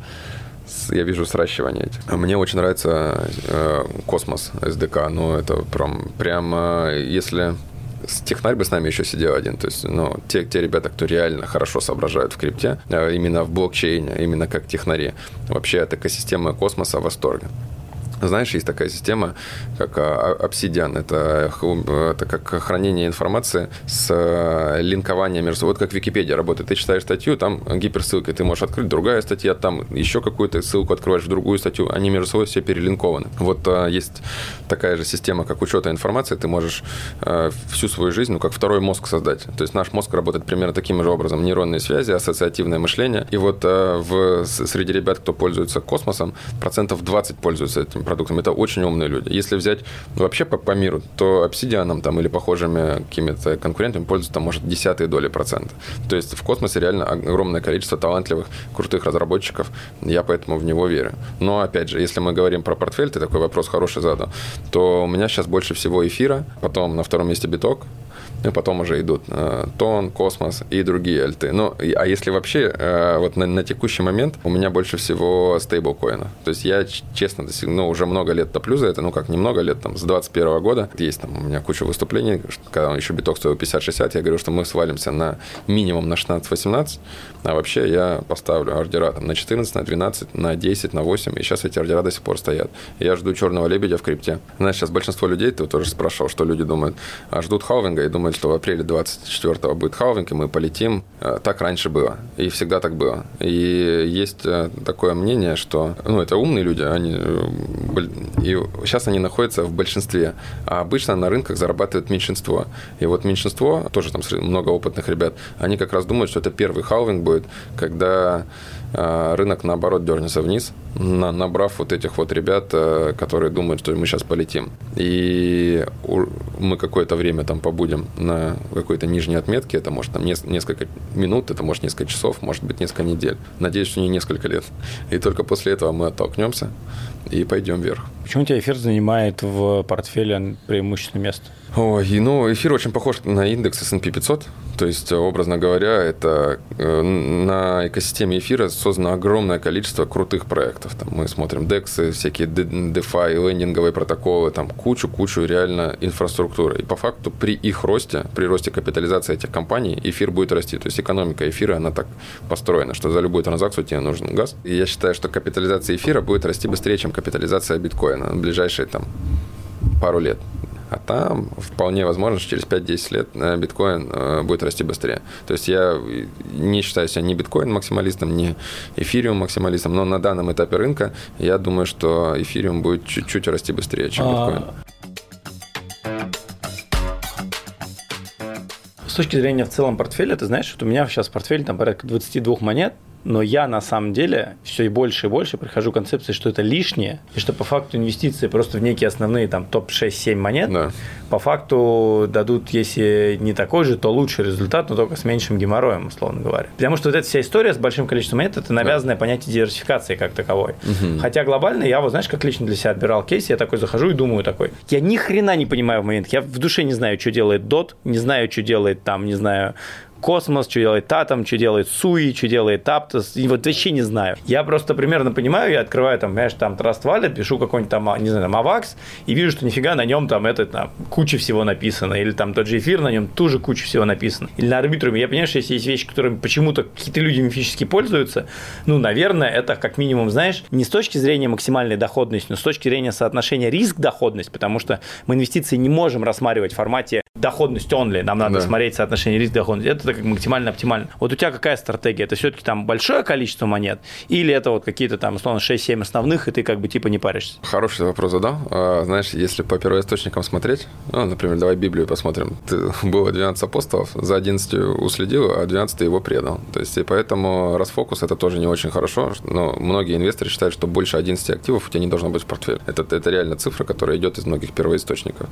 я вижу сращивание этих. Мне очень нравится э, космос SDK, но это прям, прям если технарь бы с нами еще сидел один. То есть, ну, те, те ребята, кто реально хорошо соображают в крипте, именно в блокчейне, именно как технари, вообще от экосистемы космоса в восторге. Знаешь, есть такая система, как а, Obsidian. Это, это как хранение информации с э, линкованием между. Вот как Википедия работает. Ты читаешь статью, там гиперссылка. Ты можешь открыть другая статья, там еще какую-то ссылку открываешь в другую статью. Они между собой все перелинкованы. Вот а, есть такая же система, как учета информации. Ты можешь а, всю свою жизнь, ну, как второй мозг создать. То есть наш мозг работает примерно таким же образом. Нейронные связи, ассоциативное мышление. И вот а, в, среди ребят, кто пользуется космосом, процентов 20 пользуются этим продуктом. Это очень умные люди. Если взять вообще по, по миру, то Obsidian ом там или похожими какими-то конкурентами пользуются там, может, десятые доли процента. То есть в космосе реально огромное количество талантливых, крутых разработчиков. Я поэтому в него верю. Но, опять же, если мы говорим про портфель, ты такой вопрос хороший задал, то у меня сейчас больше всего эфира, потом на втором месте биток, и потом уже идут э, Тон, Космос и другие альты. Ну, а если вообще, э, вот на, на текущий момент у меня больше всего стейблкоина. То есть я, честно, ну, уже много лет топлю за это, ну, как немного лет, там, с 21 года. Есть там у меня куча выступлений, когда еще биток стоил 50-60, я говорю, что мы свалимся на минимум на 16-18, а вообще я поставлю ордера там, на 14, на 12, на 10, на 8, и сейчас эти ордера до сих пор стоят. Я жду черного лебедя в крипте. Знаешь, сейчас большинство людей, ты тоже спрашивал, что люди думают, а ждут халвинга и думают, что в апреле 24 будет халвинг, и мы полетим. Э, так раньше было, и всегда так было. И есть э, такое мнение, что, ну, это умные люди, они, э, и сейчас они находятся в большинстве, а обычно на рынках зарабатывает меньшинство. И вот меньшинство, тоже там много опытных ребят, они как раз думают, что это первый халвинг будет, когда рынок, наоборот, дернется вниз, набрав вот этих вот ребят, э, которые думают, что мы сейчас полетим. И мы какое-то время там побудем на какой-то нижней отметке, это может там несколько минут, это может несколько часов, может быть несколько недель. Надеюсь, что не несколько лет. И только после этого мы оттолкнемся и пойдем вверх. Почему у тебя эфир занимает в портфеле преимущественное место? Ой, ну, эфир очень похож на индекс S&P 500. То есть, образно говоря, это э, на экосистеме эфира создано огромное количество крутых проектов. Там мы смотрим DEX, всякие DeFi, лендинговые протоколы, там кучу-кучу реально инфраструктуры. И по факту при их росте, при росте капитализации этих компаний, эфир будет расти. То есть экономика эфира, она так построена, что за любую транзакцию тебе нужен газ. И я считаю, что капитализация эфира будет расти быстрее, чем капитализация биткоина в ближайшие там пару лет. А там вполне возможно, что через 5-10 лет э, биткоин э, будет расти быстрее. То есть я не считаю себя ни биткоин-максималистом, ни эфириум максималистом, но на данном этапе рынка я думаю, что эфириум будет чуть-чуть расти быстрее, чем а, биткоин. С точки зрения в целом портфеля, ты знаешь, вот у меня сейчас в портфеле там порядка 22 монет, но я на самом деле все и больше и больше прихожу к концепции, что это лишнее, и что по факту инвестиции просто в некие основные там топ-6-7 монет да. по факту дадут, если не такой же, то лучший результат, но только с меньшим геморроем, условно говоря. Потому что вот эта вся история с большим количеством монет – это навязанное да. понятие диверсификации как таковой. Угу. Хотя глобально я вот, знаешь, как лично для себя отбирал кейс, я такой захожу и думаю такой, я ни хрена не понимаю в момент, я в душе не знаю, что делает DOT, не знаю, что делает там, не знаю, Космос, что делает там Атом, что делает Sui, что делает Aptos. И вот вообще не знаю. Я просто примерно понимаю, я открываю там, знаешь, там Trust Wallet, пишу какой-нибудь там, не знаю, там Avax, и вижу, что нифига на нем там это, там, куча всего написано. Или там тот же эфир, на нем тоже куча всего написано. Или на Arbitrum е. Я понимаю, что если есть вещи, которыми почему-то какие-то люди мифически пользуются, ну, наверное, это как минимум, знаешь, не с точки зрения максимальной доходности, но с точки зрения соотношения риск-доходность, потому что мы инвестиции не можем рассматривать в формате доходность only, нам надо да. смотреть соотношение риск-доходности. Это как максимально оптимально. Вот у тебя какая стратегия? Это все-таки там большое количество монет или это вот какие-то там, условно, 6-7 основных, и ты как бы типа не паришься? Хороший вопрос задал. А, знаешь, если по первоисточникам смотреть, ну, например, давай Библию посмотрим. Ты, было 12 апостолов, за 11 уследил, а 12 его предал. То есть, и поэтому расфокус это тоже не очень хорошо, но многие инвесторы считают, что больше 11 активов у тебя не должно быть в портфеле. Это, это реально цифра, которая идет из многих первоисточников.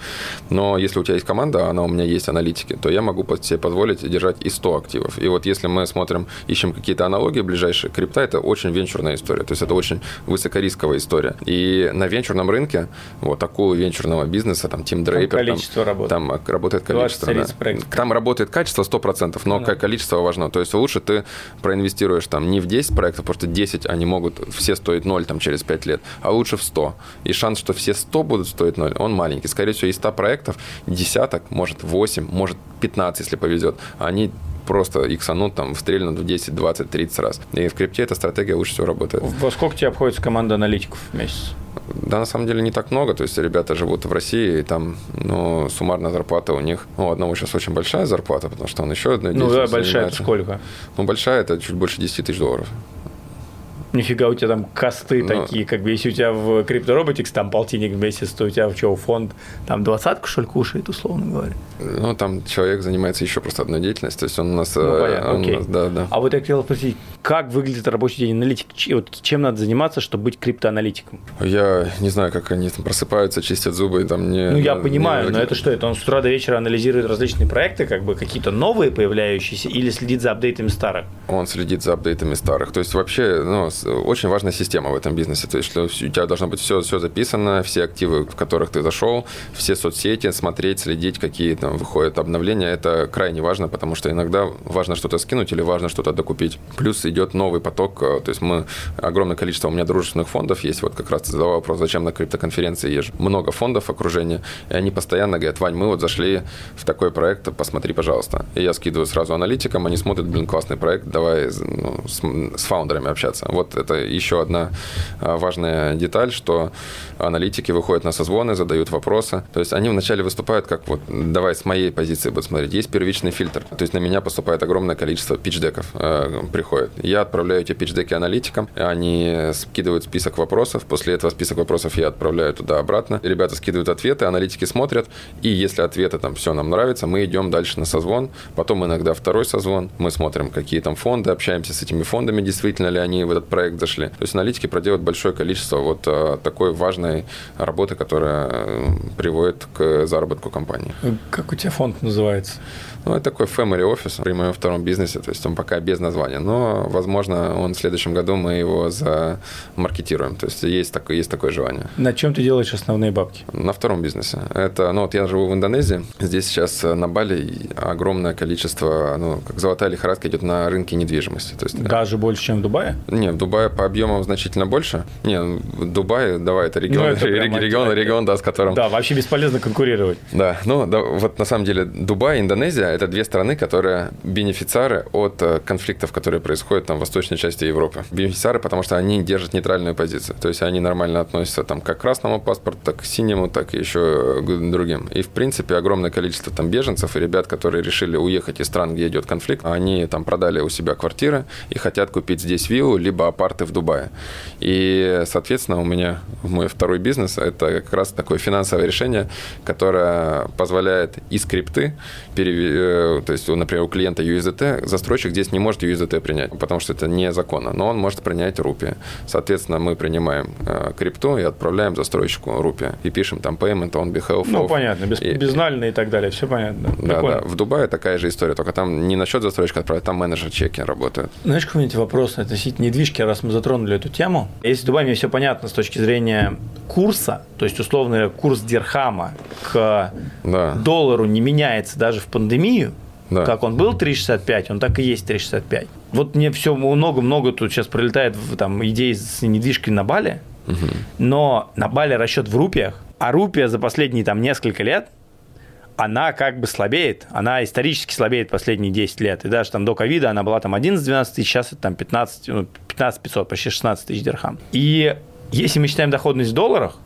Но если у тебя есть команда, она у меня есть аналитики, то я могу себе позволить держать и 100 активов. И вот если мы смотрим, ищем какие-то аналогии ближайшие, крипта – это очень венчурная история, то есть это очень высокорисковая история. И на венчурном рынке вот такого венчурного бизнеса, там, Тим Дрейпер, там, количество там, там работает количество. Да. Там работает качество 100%, но да. количество важно. То есть лучше ты проинвестируешь там не в 10 проектов, потому что 10 они могут все стоить 0 там, через 5 лет, а лучше в 100. И шанс, что все 100 будут стоить 0, он маленький. Скорее всего, из 100 проектов десяток, может 8, может 15, если повезет. Они просто иксанут, там, стрельнут в 10, 20, 30 раз. И в крипте эта стратегия лучше всего работает. Во сколько тебе обходится команда аналитиков в месяц? Да, на самом деле не так много. То есть ребята живут в России, и там, ну, суммарная зарплата у них, ну, у одного сейчас очень большая зарплата, потому что он еще одной Ну да, большая это сколько? Ну, большая это чуть больше 10 тысяч долларов нифига у тебя там косты. Ну. такие, как бы, если у тебя в криптороботикс там полтинник в месяц, то у тебя в что, фонд там двадцатку, что ли, кушает, условно говоря? Ну, там человек занимается еще просто одной деятельностью, то есть он у нас... Ну, э, понятно, он окей. Нас, да, да. А вот я хотел спросить, как выглядит рабочий день аналитика? Вот чем надо заниматься, чтобы быть криптоаналитиком? Я не знаю, как они там просыпаются, чистят зубы, и там не... Ну, я понимаю, не... но это что, это он с утра до вечера анализирует различные проекты, как бы какие-то новые появляющиеся, или следит за апдейтами старых? Он следит за апдейтами старых. То есть вообще, ну, очень важная система в этом бизнесе. То есть, что у тебя должно быть все, все записано, все активы, в которых ты зашел, все соцсети, смотреть, следить, какие там выходят обновления. Это крайне важно, потому что иногда важно что-то скинуть или важно что-то докупить. Плюс идет новый поток. Э, то есть мы огромное количество у меня дружественных фондов есть. Вот как раз ты задавал вопрос, зачем на криптоконференции езжу. Много фондов окружения, и они постоянно говорят, Вань, мы вот зашли в такой проект, посмотри, пожалуйста. И я скидываю сразу аналитикам, они смотрят, блин, классный проект, давай ну, с, с фаундерами общаться. Вот это еще одна а, важная деталь, что аналитики выходят на созвоны, задают вопросы. То есть они вначале выступают как вот, давай с моей позиции будут смотреть, есть первичный фильтр. То есть на меня поступает огромное количество пичдеков э, приходит. Я отправляю эти пичдеки аналитикам, они скидывают список вопросов, после этого список вопросов я отправляю туда-обратно. Ребята скидывают ответы, аналитики смотрят, и если ответы там все нам нравится, мы идем дальше на созвон, потом иногда второй созвон, мы смотрим, какие там фонды, общаемся с этими фондами, действительно ли они в этот проект зашли. То есть аналитики проделают большое количество вот э, такой важной работы, которая э, приводит к заработку компании. Как у тебя фонд называется? Ну, это такой family office при моем втором бизнесе, то есть он пока без названия, но, возможно, он в следующем году мы его замаркетируем, то есть есть такое, есть такое желание. На чем ты делаешь основные бабки? На втором бизнесе. Это, ну, вот я живу в Индонезии, здесь сейчас на Бали огромное количество, ну, как золотая лихорадка идет на рынке недвижимости. То есть, Даже больше, чем в Дубае? Не, в Дубае по объемам значительно больше. Не, в Дубае, давай, это регион, ну, это регион, регион, регион, да, с которым... Да, вообще бесполезно конкурировать. Да, ну, да, вот на самом деле Дубай, Индонезия это две страны, которые бенефициары от э, конфликтов, которые происходят там в восточной части Европы. Бенефициары, потому что они держат нейтральную позицию. То есть они нормально относятся там как к красному паспорту, так к синему, так и еще к другим. И, в принципе, огромное количество там беженцев и ребят, которые решили уехать из стран, где идет конфликт, они там продали у себя квартиры и хотят купить здесь виллу, либо апарты в Дубае. И, соответственно, у меня мой второй бизнес – это как раз такое финансовое решение, которое позволяет и скрипты перев... Э, то есть, например, у клиента USDT, застройщик здесь не может USDT принять, потому что это незаконно, но он может принять рупии. Соответственно, мы принимаем э, крипту и отправляем застройщику рупии. И пишем там payment on behalf Ну, of... понятно, без, и, безнальные и так далее, все понятно. Да, да. В Дубае такая же история, только там не насчет застройщика отправить, там менеджер чеки работают. Знаешь, какой у меня вопрос относительно недвижки, раз мы затронули эту тему. Если в Дубае мне все понятно с точки зрения курса, то есть, условно, курс дирхама к да. доллару не меняется даже в пандемию, да. Как он был 3,65, он так и есть 3,65. Вот мне все много-много тут сейчас прилетает там, идей с недвижкой на Бали, угу. но на Бали расчет в рупиях, а рупия за последние там несколько лет она как бы слабеет, она исторически слабеет последние 10 лет. И даже там до ковида она была там 11-12 тысяч, сейчас это там 15, ну, 15 500, почти 16 тысяч дирхам. И если мы считаем доходность в долларах,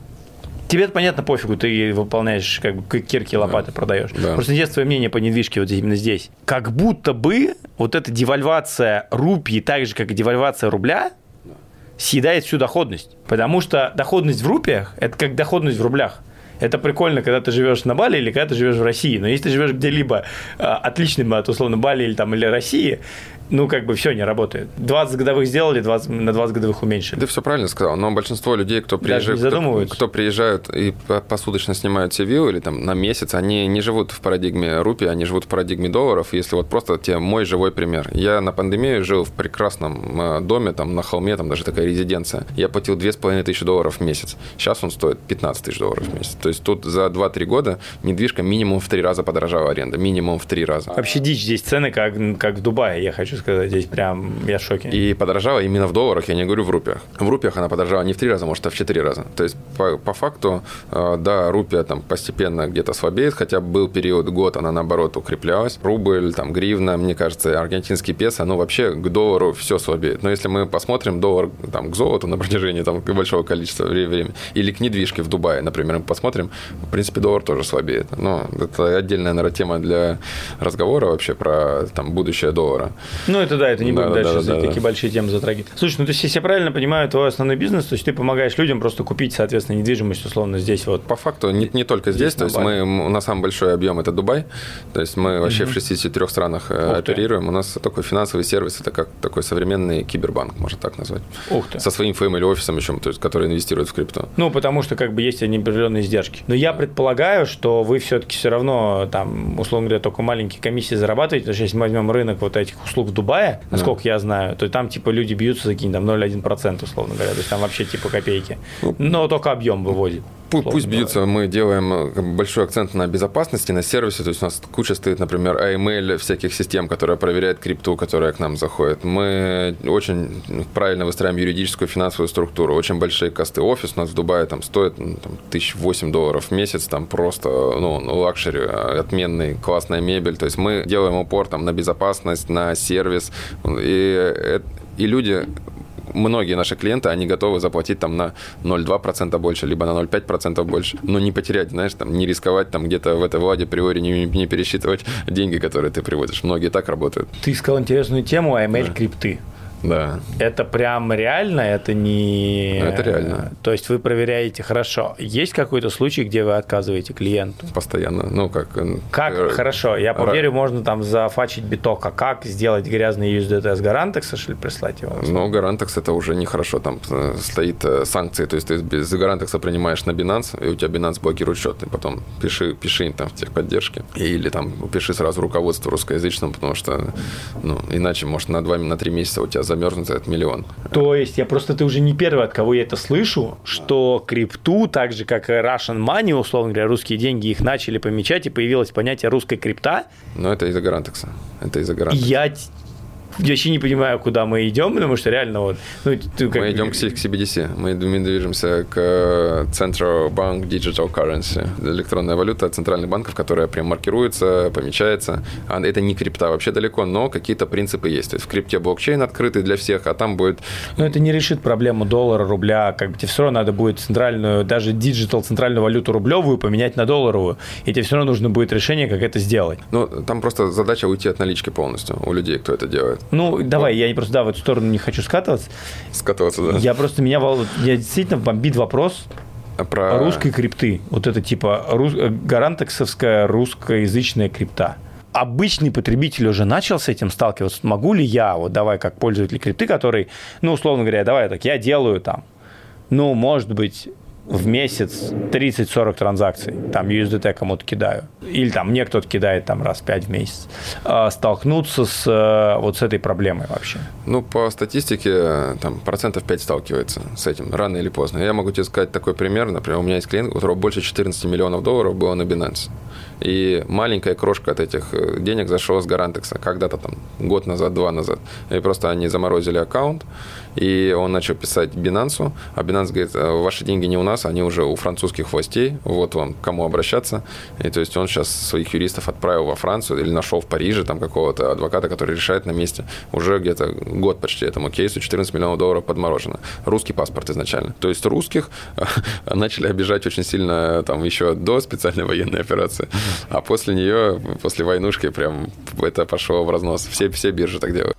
Тебе это понятно, пофигу, ты выполняешь, как бы кирки лопаты да. продаешь. Да. Просто интересно твое мнение по недвижке вот именно здесь. Как будто бы вот эта девальвация рупии, так же, как и девальвация рубля, съедает всю доходность. Потому что доходность в рупиях – это как доходность в рублях. Это прикольно, когда ты живешь на Бали или когда ты живешь в России. Но если ты живешь где-либо а, отличным от условно Бали или, там, или России, ну, как бы все не работает. 20 годовых сделали, 20, на 20 годовых уменьшили. Ты все правильно сказал, но большинство людей, кто приезжает, кто, кто приезжают и посуточно снимают себе виллу или там на месяц, они не живут в парадигме рупии, они живут в парадигме долларов. Если вот просто тебе мой живой пример. Я на пандемии жил в прекрасном э, доме, там на холме, там даже такая резиденция. Я платил 2500 долларов в месяц. Сейчас он стоит 15 тысяч долларов в месяц. То есть тут за 2-3 года недвижка минимум в 3 раза подорожала аренда. Минимум в 3 раза. Вообще дичь здесь цены, как, как в Дубае, я хочу сказать. Здесь прям я в шоке. И подорожала именно в долларах, я не говорю в рупиях. В рупиях она подорожала не в три раза, может, а в четыре раза. То есть, по, по факту, э, да, рупия там постепенно где-то слабеет, хотя был период, год, она наоборот укреплялась. Рубль, там, гривна, мне кажется, аргентинский песо, ну, вообще к доллару все слабеет. Но если мы посмотрим доллар там, к золоту на протяжении там, большого количества времени, или к недвижке в Дубае, например, мы посмотрим, в принципе, доллар тоже слабеет. Но это отдельная, наверное, тема для разговора вообще про там, будущее доллара. Ну, это да, это не да, будем да, дальше да, да, такие да. большие темы затрагивать. Слушай, ну то есть, если я правильно понимаю твой основной бизнес, то есть ты помогаешь людям просто купить, соответственно, недвижимость условно здесь вот. По факту не, не только здесь, здесь то есть мы, у нас самый большой объем это Дубай, то есть мы вообще угу. в 63 странах э, Ух оперируем. Ты. У нас такой финансовый сервис, это как такой современный кибербанк, можно так назвать. Ух ты. Со своим family офисом еще, то есть, который инвестирует в крипту. Ну, потому что как бы есть определенные издержки. Но я предполагаю, что вы все-таки все равно там, условно говоря, только маленькие комиссии зарабатываете, потому что если мы возьмем рынок вот этих услуг Дубае, насколько да. я знаю, то там типа люди бьются за какие-нибудь там 0,1%, условно говоря. То есть там вообще типа копейки. Ну, Но только объем выводит. Пусть, пусть бьются, мы делаем э, большой акцент на безопасности, на сервисе. То есть у нас куча стоит, например, AML всяких систем, которая проверяет крипту, которая к нам заходит. Мы очень правильно выстраиваем юридическую финансовую структуру. Очень большие cost ы. Офис у нас в Дубае там стоит ну, там, тысяч восемь долларов в месяц. Там просто ну, luxury, отменный, классная мебель. То есть мы делаем упор там, на безопасность, на сервис. И, э, и люди многие наши клиенты, они готовы заплатить там на 0,2% больше, либо на 0,5% больше, но не потерять, знаешь, там, не рисковать там где-то в этой владе приори не, не пересчитывать деньги, которые ты приводишь. Многие так работают. Ты сказал интересную тему ML да. Да. Это прям реально, это не... Это реально. То есть вы проверяете хорошо. Есть какой-то случай, где вы отказываете клиенту? Постоянно. Ну, как... Как? Р... Хорошо. Я поверю, можно там зафачить биток. А как сделать грязный USDT с Garantex, что ли, прислать его? Ну, Garantex это уже нехорошо. Там э, стоит э, санкции. То есть ты без Garantex принимаешь на Binance, и у тебя Binance блокирует счет. Ты потом пиши, пиши им там в техподдержке. Или там пиши сразу руководству русскоязычному, потому что, ну, иначе, может, на 2 на 3 месяца у тебя замерзнуть этот миллион. То есть, я просто, ты уже не первый, от кого я это слышу, что крипту, так же, как и Russian Money, условно говоря, русские деньги, их начали помечать, и появилось понятие русской крипта. Но это из-за Garantex а. Это из-за Garantex а. Я вообще не понимаю, куда мы идем, потому что реально вот... Ну, ты как... Мы идем к CBDC, мы, мы движемся к Central Bank Digital Currency, электронная валюта центральных банков, которая прям маркируется, помечается. А это не крипта вообще далеко, но какие-то принципы есть. То есть в крипте блокчейн открытый для всех, а там будет... Но это не решит проблему доллара, рубля, как бы тебе все равно надо будет центральную, даже digital, центральную валюту рублевую поменять на долларовую, и тебе все равно нужно будет решение, как это сделать. Ну, там просто задача уйти от налички полностью у людей, кто это делает. Ну, давай, я просто, да, в эту сторону не хочу скатываться. Скатываться, да. Я просто, меня я действительно бомбит вопрос а про... русской крипты. Вот это типа рус... гарантексовская русскоязычная крипта обычный потребитель уже начал с этим сталкиваться. Могу ли я, вот давай как пользователь крипты, который, ну, условно говоря, давай так, я делаю там, ну, может быть, в месяц 30-40 транзакций, там USDT кому-то кидаю, или там мне кто-то кидает там раз 5 в месяц, а, столкнуться с э, вот с этой проблемой вообще? Ну, по статистике, там, процентов 5 сталкивается с этим, рано или поздно. Я могу тебе сказать такой пример, например, у меня есть клиент, у которого больше 14 миллионов долларов было на Binance. И маленькая крошка от этих э, денег зашла с Гарантекса когда-то там год назад, два назад. И просто они заморозили аккаунт, и он начал писать Binance, а Binance говорит, «Э, ваши деньги не у нас, они уже у французских властей, вот вам к кому обращаться. И то есть он сейчас своих юристов отправил во Францию или нашел в Париже там какого-то адвоката, который решает на месте. Уже где-то год почти этому кейсу, 14 миллионов долларов подморожено. Русский паспорт изначально. То есть русских начали обижать очень сильно там еще до специальной военной операции. А после нее, после войнушки, прям это пошло в разнос. Все, все биржи так делают.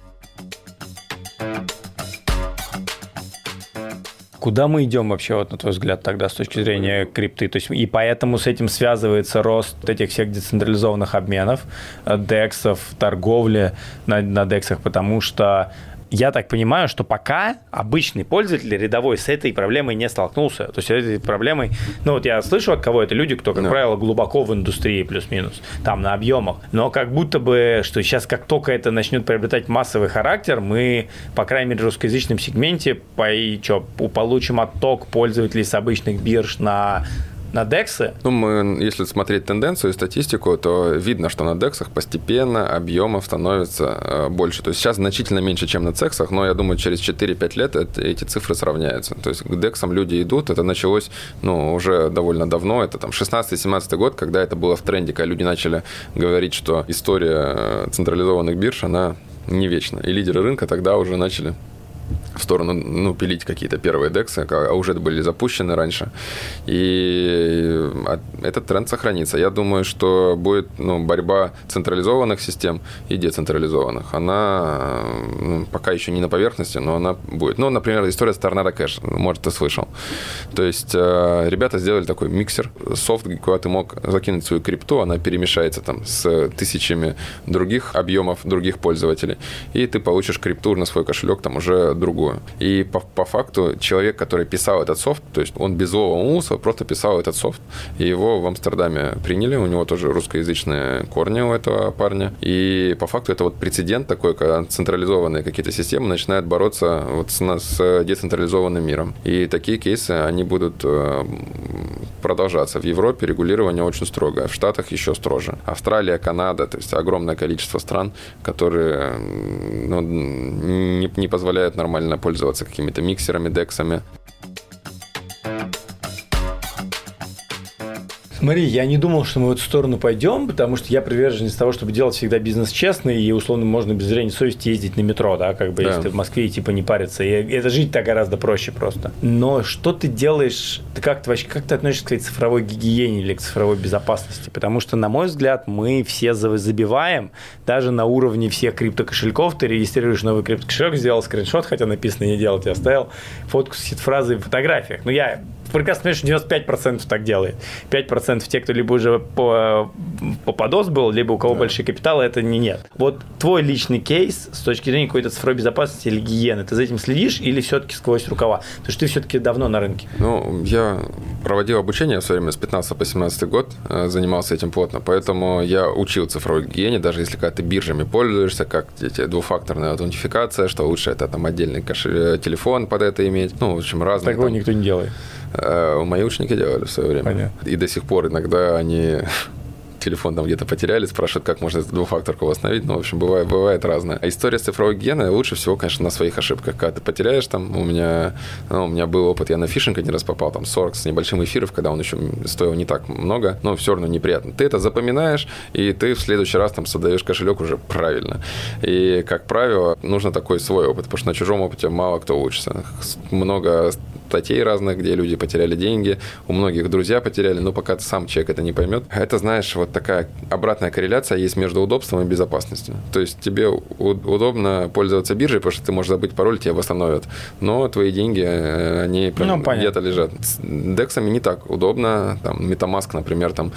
Куда мы идем вообще, вот, на твой взгляд, тогда с точки зрения крипты? То есть, и поэтому с этим связывается рост этих всех децентрализованных обменов, э, дексов, торговли на, на дексах, потому что я так понимаю, что пока обычный пользователь рядовой с этой проблемой не столкнулся. То есть этой проблемой, ну вот я слышу от кого это люди, кто, как да. правило, глубоко в индустрии плюс-минус, там на объемах. Но как будто бы, что сейчас как только это начнет приобретать массовый характер, мы, по крайней мере, в русскоязычном сегменте по, и, что, получим отток пользователей с обычных бирж на на DEX? Ну, мы, если смотреть тенденцию и статистику, то видно, что на DEX постепенно объемов становится э, больше. То есть сейчас значительно меньше, чем на CEX, но я думаю, через 4-5 лет это, эти цифры сравняются. То есть к DEX люди идут, это началось ну, уже довольно давно, это там 16-17 год, когда это было в тренде, когда люди начали говорить, что история э, централизованных бирж, она не вечна. И лидеры рынка тогда уже начали в сторону, ну, пилить какие-то первые дексы, а уже были запущены раньше. И а, этот тренд сохранится. Я думаю, что будет ну, борьба централизованных систем и децентрализованных. Она ну, пока еще не на поверхности, но она будет. Ну, например, история с Торнадо Кэш, может, ты слышал. То есть э, ребята сделали такой миксер, софт, куда ты мог закинуть свою крипту, она перемешается там с тысячами других объемов других пользователей, и ты получишь крипту на свой кошелек там уже другую. И по, по факту человек, который писал этот софт, то есть он без злого умысла просто писал этот софт, и его в Амстердаме приняли, у него тоже русскоязычные корни у этого парня. И по факту это вот прецедент такой, когда централизованные какие-то системы начинают бороться вот с, с децентрализованным миром. И такие кейсы, они будут э, продолжаться. В Европе регулирование очень строгое, в Штатах еще строже. Австралия, Канада, то есть огромное количество стран, которые ну, не, не позволяют нормально пользоваться какими-то миксерами, дексами. Смотри, я не думал, что мы в эту сторону пойдем, потому что я приверженец того, чтобы делать всегда бизнес честный, и условно можно без зрения совести ездить на метро, да, как бы, да. если ты в Москве и типа не париться. И это жить так гораздо проще просто. Но что ты делаешь, ты как ты вообще, как ты относишься к своей цифровой гигиене или к цифровой безопасности? Потому что, на мой взгляд, мы все забиваем, даже на уровне всех криптокошельков, ты регистрируешь новый криптокошелек, сделал скриншот, хотя написано не делать, я оставил фотку с фразой в фотографиях. Ну, я прекрасно понимаешь, что 95% так делает. 5% те, кто либо уже по, по подос был, либо у кого да. большие капиталы, это не нет. Вот твой личный кейс с точки зрения какой-то цифровой безопасности или гигиены, ты за этим следишь или все-таки сквозь рукава? Потому что ты все-таки давно на рынке. Ну, я проводил обучение в свое время с 15 по 17 год, э, занимался этим плотно, поэтому я учил цифровой гигиене, даже если когда ты биржами пользуешься, как эти двухфакторная аутентификация, что лучше это там отдельный кошелек, э, телефон под это иметь, ну, в общем, разные. Такого там... никто не делает. Э, мои ученики делали в свое время. Понятно. И до сих пор иногда они телефон там где-то потеряли, спрашивают, как можно эту двухфакторку восстановить. Ну, в общем, бывает, бывает разное. А история с цифровой гигиеной лучше всего, конечно, на своих ошибках. Когда ты потеряешь там, у меня, ну, у меня был опыт, я на фишинг один раз попал, там 40 с небольшим эфиров, когда он еще стоил не так много, но все равно неприятно. Ты это запоминаешь, и ты в следующий раз там создаешь кошелек уже правильно. И, как правило, нужно такой свой опыт, потому что на чужом опыте мало кто учится. Много статей разных, где люди потеряли деньги, у многих друзья потеряли, но пока сам человек это не поймет. Это, знаешь, вот такая обратная корреляция есть между удобством и безопасностью. То есть тебе удобно пользоваться биржей, потому что ты можешь забыть пароль, тебе восстановят, но твои деньги, э, они ну, где-то лежат. С дексами не так удобно, там, Metamask, например, там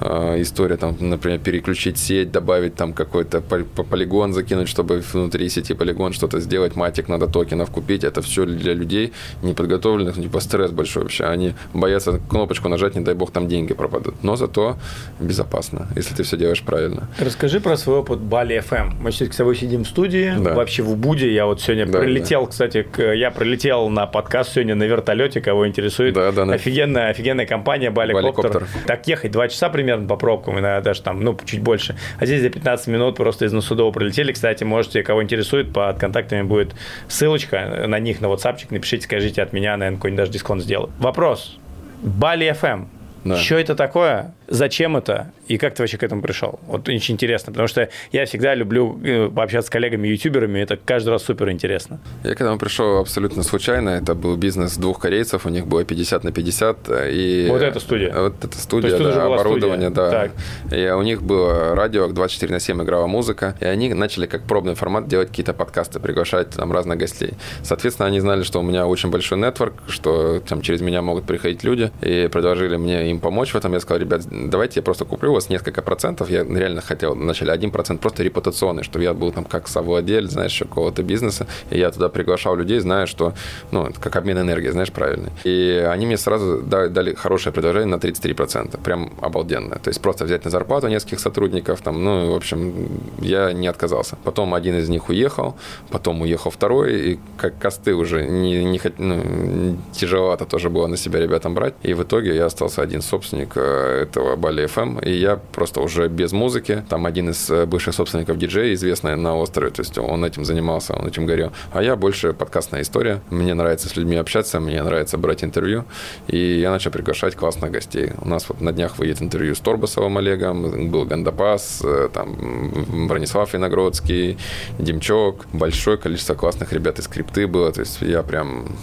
э, история, там, например, переключить сеть, добавить там какой-то полигон закинуть, чтобы внутри сети полигон что-то сделать, матик надо токенов купить, это все для людей неподготовленных подготовленных, ну, типа стресс большой вообще. Они боятся кнопочку нажать, не дай бог, там деньги пропадут. Но зато безопасно, если ты все делаешь правильно. Расскажи про свой опыт Бали FM. Мы сейчас с тобой сидим в студии, да. вообще в Убуде. Я вот сегодня да, прилетел, да. кстати, к, я прилетел на подкаст сегодня на вертолете, кого интересует. Да, да, да. Офигенная, офигенная компания Бали Коптер. Так ехать два часа примерно по пробкам, иногда даже там, ну, чуть больше. А здесь за 15 минут просто из Носудова прилетели. Кстати, можете, кого интересует, под контактами будет ссылочка на них, на WhatsApp, напишите, скажите от меня, наверное, какой-нибудь даже дисконт сделаю. Вопрос. Бали FM. Да. Что это такое? Зачем это? И как ты вообще к этому пришел? Вот очень интересно, потому что я всегда люблю э, пообщаться с коллегами-ютуберами, это каждый раз супер интересно. Я к этому пришел абсолютно случайно, это был бизнес двух корейцев, у них было 50 на 50. И вот эта студия? Вот эта студия, да, оборудование, студия. да. Так. И у них было радио, 24 на 7 играла музыка, и они начали как пробный формат делать какие-то подкасты, приглашать там разных гостей. Соответственно, они знали, что у меня очень большой нетворк, что там через меня могут приходить люди, и предложили мне им помочь в этом. Я сказал, ребят, давайте я просто куплю у вас несколько процентов. Я реально хотел вначале один процент просто репутационный, чтобы я был там как совладелец, знаешь, какого-то бизнеса. И я туда приглашал людей, зная, что, ну, это как обмен энергией, знаешь, правильный. И они мне сразу дали, дали хорошее предложение на 33%. Прям обалденное. То есть просто взять на зарплату нескольких сотрудников, там, ну, в общем, я не отказался. Потом один из них уехал, потом уехал второй, и как косты уже не, не ну, тяжеловато тоже было на себя ребятам брать. И в итоге я остался один собственник э, этого Бали FM, и я просто уже без музыки. Там один из э, бывших собственников диджея, известный на острове, то есть он этим занимался, он этим горел. А я больше подкастная история. Мне нравится с людьми общаться, мне нравится брать интервью, и я начал приглашать классных гостей. У нас вот на днях выйдет интервью с Торбасовым Олегом, был Гандапас, э, там Бронислав Виногродский, Демчок, большое количество классных ребят из скрипты было, то есть я прям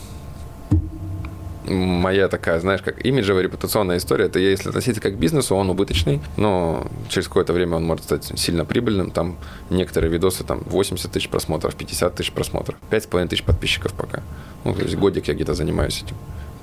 моя такая, знаешь, как имиджевая репутационная история, это если относиться как к бизнесу, он убыточный, но через какое-то время он может стать сильно прибыльным. Там некоторые видосы, там 80 тысяч просмотров, 50 тысяч просмотров, 5,5 тысяч подписчиков пока. Ну, то есть годик я где-то занимаюсь этим.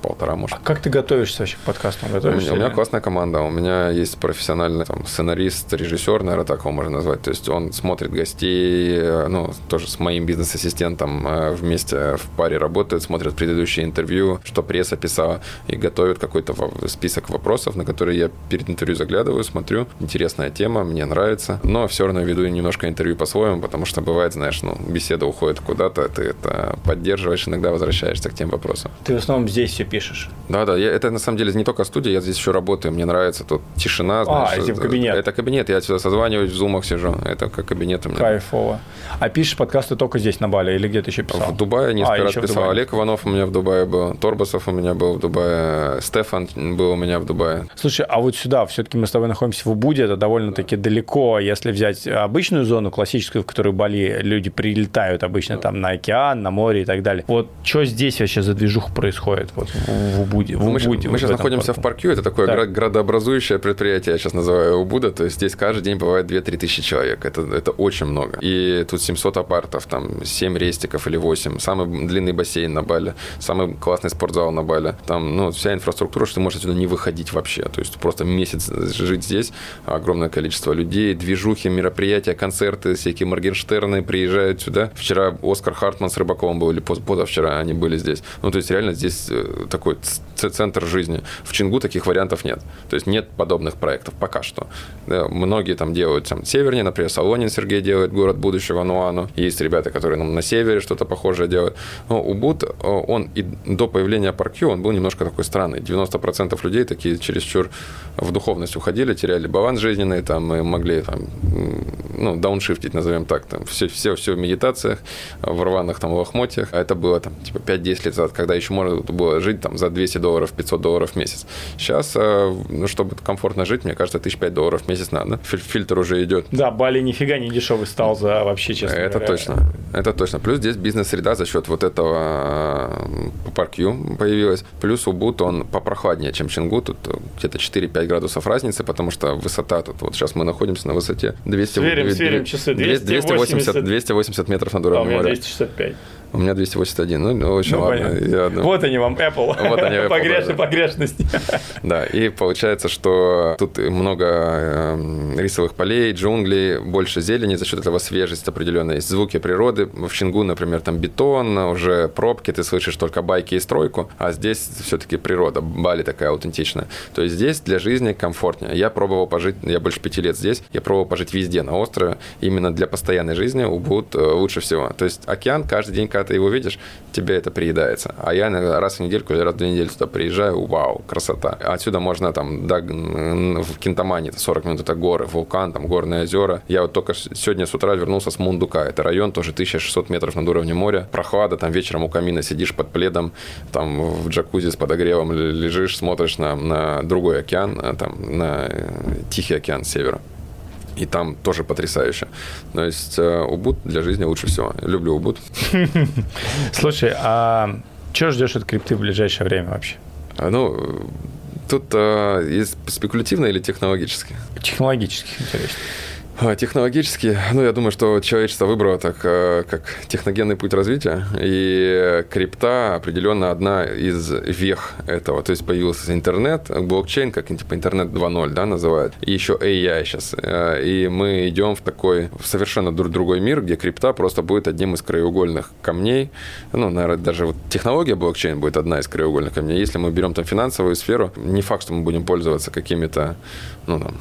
Полтора, может. А как ты готовишься вообще к подкастам? Готовишься у, меня, у меня классная команда. У меня есть профессиональный там, сценарист, режиссер, наверное, так его можно назвать. То есть он смотрит гостей, э, ну, тоже с моим бизнес-ассистентом э, вместе в паре работает, смотрит предыдущие интервью, что пресса писала, и готовит какой-то список вопросов, на которые я перед интервью заглядываю, смотрю. Интересная тема, мне нравится. Но все равно веду немножко интервью по-своему, потому что бывает, знаешь, ну, беседа уходит куда-то, ты это поддерживаешь, иногда возвращаешься к тем вопросам. Ты в основном здесь все пишешь? Да, да. Я, это на самом деле не только студия, я здесь еще работаю. Мне нравится тут тишина. А, знаешь, а, это кабинет. Это кабинет. Я отсюда созваниваюсь, в зумах сижу. Это как кабинет у меня. Кайфово. А пишешь подкасты только здесь, на Бали, или где-то еще писал? В Дубае несколько а, раз писал. Олег Иванов у меня в Дубае был, Торбасов у меня был в Дубае, Стефан был у меня в Дубае. Слушай, а вот сюда, все-таки мы с тобой находимся в Убуде, это довольно-таки далеко. Если взять обычную зону, классическую, в которую Бали люди прилетают обычно там на океан, на море и так далее. Вот что здесь вообще за движуха происходит вот, в Убуде? В мы, Убуде мы сейчас находимся парку. в Паркю, это такое да. градообразующее предприятие, я сейчас называю Убуда, то есть здесь каждый день бывает 2-3 тысячи человек, это, это очень много. И тут 700 апартов, там 7 рестиков или 8, самый длинный бассейн на Бали, самый классный спортзал на Бали, там ну, вся инфраструктура, что ты можешь отсюда не выходить вообще, то есть просто месяц жить здесь, огромное количество людей, движухи, мероприятия, концерты, всякие Моргенштерны приезжают сюда. Вчера Оскар Хартман с Рыбаковым был, или позавчера они были здесь. Ну, то есть реально здесь э, такой центр жизни. В Чингу таких вариантов нет. То есть нет подобных проектов пока что. Да, многие там делают там севернее, например, Солонин Сергей делает город будущего Нуану. Есть ребята, которые ну, на севере что-то похожее делают. Но Убуд, э, он и до появления Паркью, он был немножко такой странный. 90% людей такие чересчур в духовность уходили, теряли баланс жизненный, там, и могли там, ну, дауншифтить, назовем так, там, все, все, все в медитациях, в рваных там лохмотьях. А это было там, типа, 5-10 лет назад, когда еще можно было жить там за 200 долларов, 500 долларов в месяц. Сейчас, э, ну, чтобы комфортно жить, мне кажется, 1005 долларов в месяц надо. Фильтр уже идет. Да, Бали нифига не дешевый стал за вообще, честно Это говоря. точно. Это точно. Плюс здесь бизнес-среда за счет вот этого паркью э, появилась. Плюс Убуд, он попрохладнее, чем Чингу. Тут где-то 4-5 градусов разницы, потому что высота тут, вот сейчас мы находимся на высоте 200, сверим, 200, сверим часы, 280, 280 метров над уровнем а моря. 265. У меня 281. Ну, в общем, ну, ладно. Я, ну... Вот они вам, Apple. Вот они, Apple, Погреш... да. Погрешности. Да, и получается, что тут много э, рисовых полей, джунглей, больше зелени, за счет этого свежесть определенная. Звуки природы. В Чингу, например, там бетон, уже пробки, ты слышишь только байки и стройку, а здесь все-таки природа, Бали такая аутентичная. То есть здесь для жизни комфортнее. Я пробовал пожить, я больше пяти лет здесь, я пробовал пожить везде на острове. Именно для постоянной жизни Убуд э, лучше всего. То есть океан каждый день, когда ты его видишь, тебе это приедается. А я иногда раз в недельку или раз в две недели туда приезжаю, вау, красота. Отсюда можно там до, в Кинтамане, это 40 минут, это горы, вулкан, там горные озера. Я вот только сегодня с утра вернулся с Мундука. Это район тоже 1600 метров над уровнем моря. Прохлада, там вечером у камина сидишь под пледом, там в джакузи с подогревом лежишь, смотришь на, на другой океан, а там на э, Тихий океан севера. И там тоже потрясающе. То есть э, Убуд для жизни лучше всего. Люблю Убуд. Слушай, а что ждешь от крипты в ближайшее время вообще? А, ну, тут э, есть спекулятивно или технологически? Технологически, интересно. А, технологически, ну, я думаю, что человечество выбрало так, э, как техногенный путь развития, и крипта определенно одна из вех этого. То есть появился интернет, блокчейн, как типа интернет 2.0, да, называют, и еще AI сейчас. Э, и мы идем в такой в совершенно другой мир, где крипта просто будет одним из краеугольных камней. Ну, наверное, даже вот технология блокчейн будет одна из краеугольных камней. Если мы берем там финансовую сферу, не факт, что мы будем пользоваться какими-то, ну, там,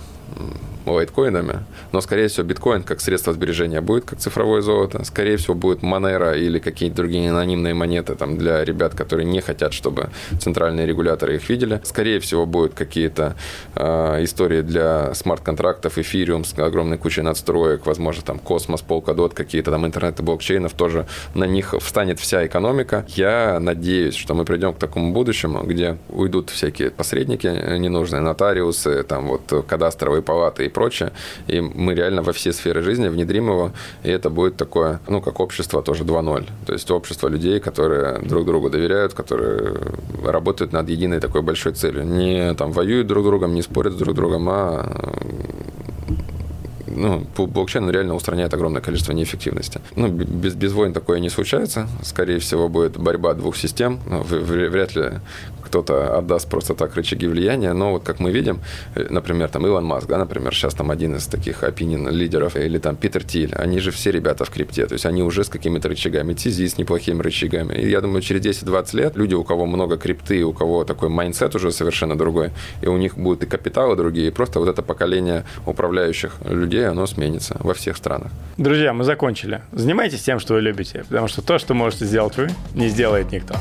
лайткоинами, но, скорее всего, биткоин как средство сбережения будет, как цифровое золото. Скорее всего, будет Monero или какие-то другие анонимные монеты там, для ребят, которые не хотят, чтобы центральные регуляторы их видели. Скорее всего, будут какие-то э, истории для смарт-контрактов, эфириум с огромной кучей надстроек, возможно, там Космос, Polkadot, какие-то там интернеты блокчейнов, тоже на них встанет вся экономика. Я надеюсь, что мы придем к такому будущему, где уйдут всякие посредники ненужные, нотариусы, там вот кадастровые палаты и прочее. И мы реально во все сферы жизни внедрим его, и это будет такое, ну, как общество тоже 2.0. То есть общество людей, которые друг другу доверяют, которые работают над единой такой большой целью. Не там воюют друг с другом, не спорят друг с другом, а ну, блокчейн реально устраняет огромное количество неэффективности. Ну, без, без войн такое не случается. Скорее всего, будет борьба двух систем. Ну, вряд ли кто-то отдаст просто так рычаги влияния, но вот как мы видим, э, например, там Илон Маск, да, например, сейчас там один из таких opinion лидеров, или там Питер Тиль, они же все ребята в крипте, то есть они уже с какими-то рычагами, Тизи с неплохими рычагами. И я думаю, через 10-20 лет люди, у кого много крипты, у кого такой mindset уже совершенно другой, и у них будут и капиталы другие, и просто вот это поколение управляющих людей, оно сменится во всех странах. Друзья, мы закончили. Занимайтесь тем, что вы любите, потому что то, что можете сделать вы, не сделает никто.